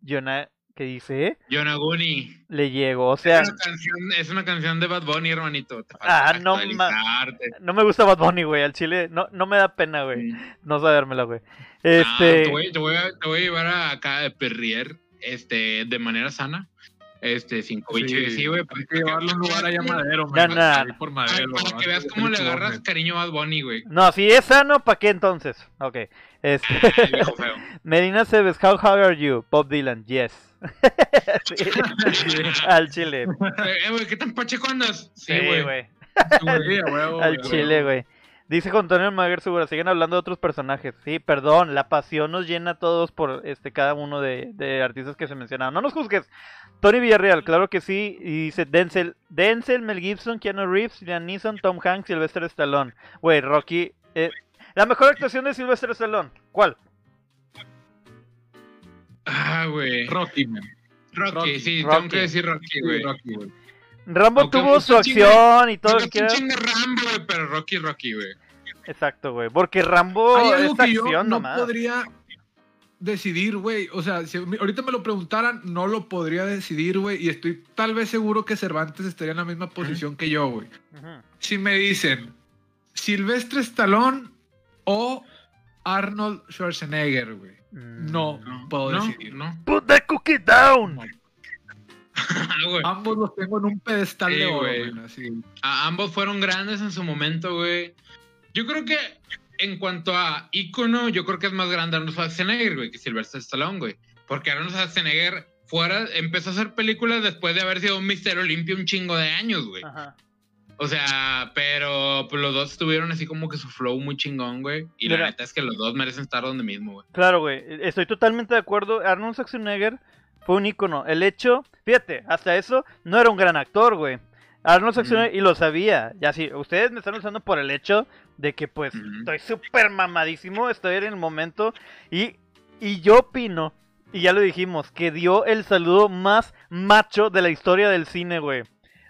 C: Jonah, ¿qué dice?
A: Yonaguni.
C: Le llego, o sea,
A: es, una canción, es una canción de Bad Bunny, hermanito. Te
C: Ah, no ma- no me gusta Bad Bunny, güey, al chile, no, no me da pena, güey, no sabérmela, güey. Este...
A: Ah, te, voy, te voy a, te voy a llevar a acá de Perrier este, de manera sana. Este, sin COVID.
B: Sí,
A: Sí, güey. para
B: Hay que llevarlo a un lugar allá Madero, man, por
A: Para, que veas
B: de
A: cómo le agarras cariño a Bad Bunny, güey.
C: No, si es sano, ¿para qué entonces? Ok. Este...
A: Feo.
C: Medina Cebes, how hard are you? Bob Dylan, yes. Sí, Al chile.
A: Eh, güey, ¿qué tan pacheco andas?
C: Sí,
A: Sí, güey.
C: güey.
B: Sí,
C: Al chile, güey. Dice Juan Antonio Maguer Segura, siguen hablando de otros personajes. Sí, perdón, la pasión nos llena a todos por este cada uno de, de artistas que se mencionaron. No nos juzgues. Tony Villarreal, claro que sí. Y dice Denzel, Denzel, Mel Gibson, Keanu Reeves, Liam Neeson, Tom Hanks, Sylvester Stallone. Güey, Rocky. eh, la mejor actuación de Sylvester Stallone. ¿Cuál?
A: Ah, güey.
B: Rocky, man.
A: Rocky,
B: Rocky.
A: sí,
C: Rocky.
A: tengo que decir Rocky, güey.
B: Rocky, güey.
C: Rambo
A: Aunque
C: tuvo su acción y todo lo que
A: Rambo, güey, pero Rocky, Rocky, güey.
C: Exacto, güey. Porque Rambo
B: Hay
C: es
B: yo
C: acción
B: no
C: nomás.
B: podría decidir, güey. O sea, si me- ahorita me lo preguntaran, no lo podría decidir, güey. Y estoy tal vez seguro que Cervantes estaría en la misma posición que yo, güey. Si me dicen Silvestre Stallone o Arnold Schwarzenegger, güey.
C: Mm.
B: No,
A: No,
B: puedo
A: no,
B: decidir.
A: no.
C: Put the cookie down.
B: Ambos los tengo en un pedestal
A: Sí,
B: de oro.
A: A- ambos fueron grandes en su momento, güey. Yo creo que en cuanto a ícono, yo creo que es más grande Arnold Schwarzenegger, güey, que Sylvester Stallone, güey. Porque Arnold Schwarzenegger fuera, empezó a hacer películas después de haber sido un Mister Olimpia un chingo de años, güey.
C: Ajá.
A: O sea, pero pues, los dos tuvieron así como que su flow muy chingón, güey. Y
C: Mira.
A: la neta es que los dos merecen estar donde mismo, güey.
C: Claro, güey. Estoy totalmente de acuerdo. Arnold Schwarzenegger fue un ícono. El hecho, fíjate, hasta eso no era un gran actor, güey. Arnold Schwarzenegger, y lo sabía. Ya sí, ustedes me están usando por el hecho de que, pues, estoy súper mamadísimo, estoy en el momento. Y, y yo opino, y ya lo dijimos, que dio el saludo más macho de la historia del cine, güey.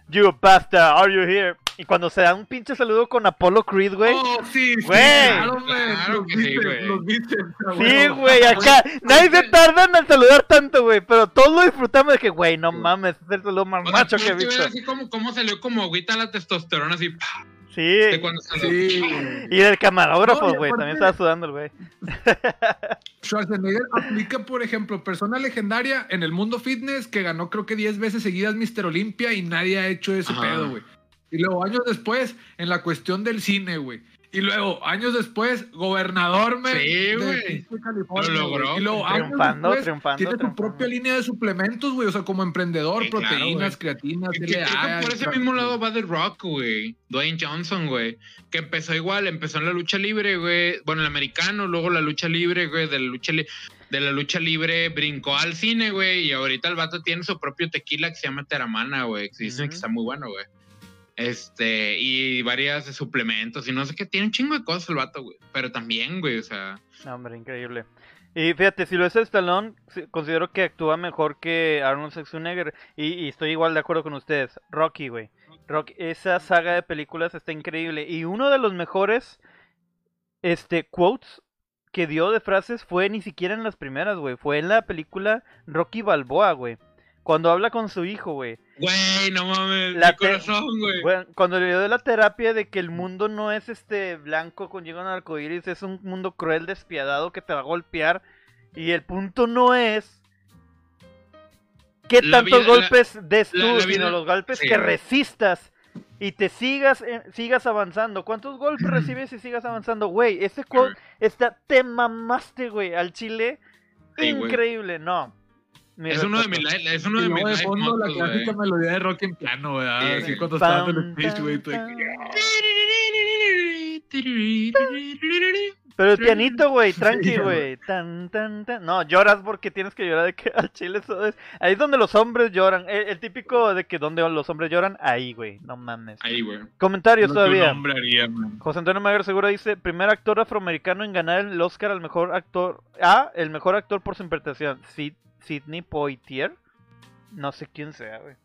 C: You bastard, are you here? Y cuando se da un pinche saludo con Apollo Creed, güey.
B: Oh, sí, sí,
C: Güey.
B: claro, güey.
A: Claro
B: Los
A: que sí, güey.
C: Sí, güey, acá nadie se tarda en saludar tanto, güey, pero todos lo disfrutamos de que, güey, no mames, es el saludo más
A: O sea,
C: macho que he visto.
A: así como, como salió como agüita la testosterona así, ¡pah!
C: Sí.
B: Sí,
C: y del camarógrafo, güey, también estaba sudando el güey.
B: Schwarzenegger aplica, por ejemplo, persona legendaria en el mundo fitness que ganó creo que 10 veces seguidas Mr. Olympia y nadie ha hecho ese
A: Ajá.
B: pedo, güey. Y luego años después, en la cuestión del cine, güey. Y luego, años después, gobernador, men,
A: Sí, güey.
B: California,
A: Lo logró.
B: Y luego,
C: Triunfando,
B: después,
C: triunfando,
B: Tiene su
C: triunfando.
B: propia línea de suplementos, güey. O sea, como emprendedor,
A: Sí, claro,
B: proteínas,
A: güey.
B: creatinas,
A: Que- que creo
B: LA,
A: que por ese mismo lado va The Rock, güey. Dwayne Johnson, güey. Que empezó igual, empezó en la lucha libre, güey. Bueno, el americano, luego la lucha libre, güey. De la lucha, li- de la lucha libre brincó al cine, güey. Y ahorita el vato tiene su propio tequila que se llama Teramana, güey. Que dicen que está muy bueno, güey. Este, y varias suplementos y no sé qué. Tiene un chingo de cosas el vato, güey. Pero también, güey, o sea.
C: Hombre, increíble. Y fíjate, si lo es Stallone, considero que actúa mejor que Arnold Schwarzenegger. Y, y estoy igual de acuerdo con ustedes. Rocky, güey. Rocky, esa saga de películas está increíble. Y uno de los mejores este, quotes que dio de frases fue ni siquiera en las primeras, güey. Fue en la película Rocky Balboa, güey. Cuando habla con su hijo, güey.
A: Güey, no mames.
C: La
A: mi corazón, güey.
C: Bueno, cuando le dio la terapia de que el mundo no es este blanco con llegó un arcoíris, es un mundo cruel, despiadado que te va a golpear. Y el punto no es qué
A: La
C: tantos
A: vida- la-
C: golpes des tú,
A: la-
C: sino los golpes
A: sí.
C: que resistas y te sigas eh, sigas avanzando. ¿Cuántos golpes recibes y sigas avanzando? Güey, ese quote está, te mamaste, güey, al chile.
A: Sí.
C: Increíble, no. Mi
A: Es uno de mis es uno de mis
B: de fondo la clásica melodía de rock en piano, güey. ah,
A: Sí,
B: Así cuando estaba en el speech, güey. que-
C: Pero el
B: Sí.
C: pianito, güey,
B: Sí,
C: tranqui,
B: güey.
C: Tan, tan, tan. No, lloras porque tienes que llorar de que al chile eso es. Ahí es donde los hombres lloran. El, el típico de que donde los hombres lloran, ahí, güey. No mames.
A: Ahí, güey.
C: Comentarios
B: un
C: todavía.
B: haría.
C: José Antonio Maguer Segura dice, primer actor afroamericano en ganar el Oscar al mejor actor. Ah, el mejor actor por su interpretación. Sid- Sidney Poitier. No sé quién sea, güey.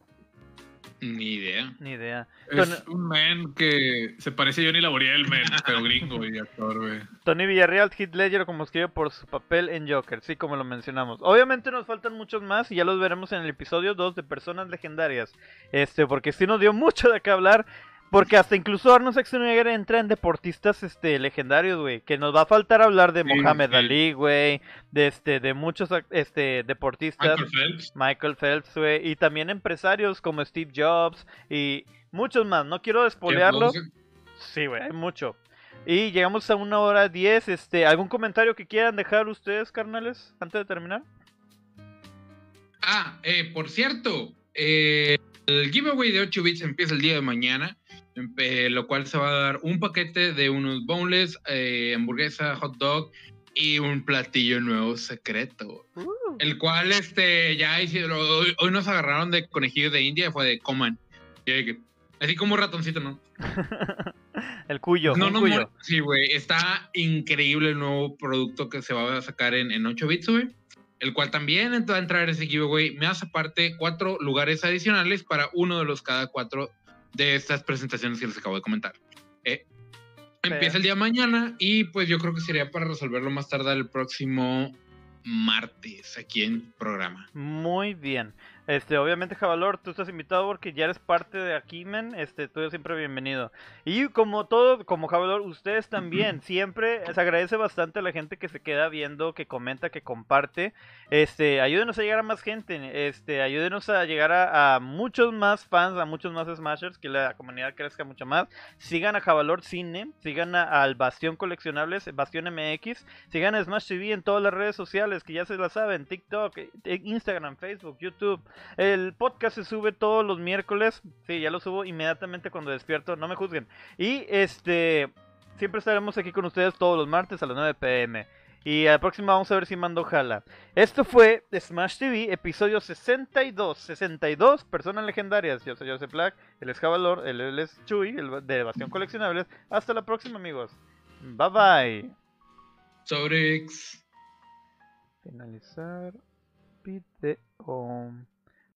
A: Ni idea.
C: Ni idea.
B: Es un man que se parece a Johnny Laboriel, man, pero gringo y actor, güey.
C: Tony Villarreal, Heath Ledger como escribe por su papel en Joker, sí, como lo mencionamos. Obviamente nos faltan muchos más y ya los veremos en el episodio 2 de Personas Legendarias. Este, porque sí nos dio mucho de qué hablar. Porque hasta incluso Arnold Schwarzenegger entra en deportistas este, legendarios, güey. Que nos va a faltar hablar de
B: Sí,
C: Mohamed
B: sí.
C: Ali, güey. De, este, de muchos este, deportistas.
A: Michael Phelps.
C: Michael Phelps, güey. Y también empresarios como Steve Jobs y muchos más. No quiero despolearlo. Sí, güey, hay mucho. Y llegamos a una hora diez. Este, ¿Algún comentario que quieran dejar ustedes, carnales, antes de terminar?
A: Ah, eh, por cierto, eh, el giveaway de 8 bits empieza el día de mañana, empe- lo cual se va a dar un paquete de unos boneless, eh, hamburguesa, hot dog y un platillo nuevo secreto. El cual, este, ya hicieron, hoy, hoy nos agarraron de conejillos de India, fue de coman. Así como ratoncito, ¿no?
C: el cuyo.
A: No,
C: un
A: no,
C: cuyo.
A: sí, güey. Está increíble el nuevo producto que se va a sacar en, en 8 bits, güey. El cual también va a entrar ese giveaway. Me hace aparte cuatro lugares adicionales para uno de los cada cuatro de estas presentaciones que les acabo de comentar. Eh, empieza el día de mañana y pues yo creo que sería para resolverlo más tarde el próximo martes aquí en programa.
C: Muy bien. Este, obviamente, Javalor, tú estás invitado porque ya eres parte de aquí, men. Este, tú eres siempre bienvenido. Y como todo, como Javalor, ustedes también. Siempre se agradece bastante a la gente que se queda viendo, que comenta, que comparte. Este, ayúdenos a llegar a más gente. Este, ayúdenos a llegar a, a muchos más fans, a muchos más Smashers, que la comunidad crezca mucho más. Sigan a Javalor Cine, sigan a- al Bastión Coleccionables, Bastión MX, sigan a Smash TV en todas las redes sociales, que ya se la saben, TikTok, eh, Instagram, Facebook, YouTube. El podcast se sube todos los miércoles. Sí, ya lo subo inmediatamente cuando despierto. No me juzguen. Y este. Siempre estaremos aquí con ustedes todos los martes a las 9 pm. Y a la próxima vamos a ver si mando jala. Esto fue Smash TV, episodio 62. 62 personas legendarias. Yo soy Joseph Black, él es Javalor, él, él es Chuy, el de Bastión Coleccionables. Hasta la próxima, amigos. Bye bye.
A: Sobre.
C: Finalizar video.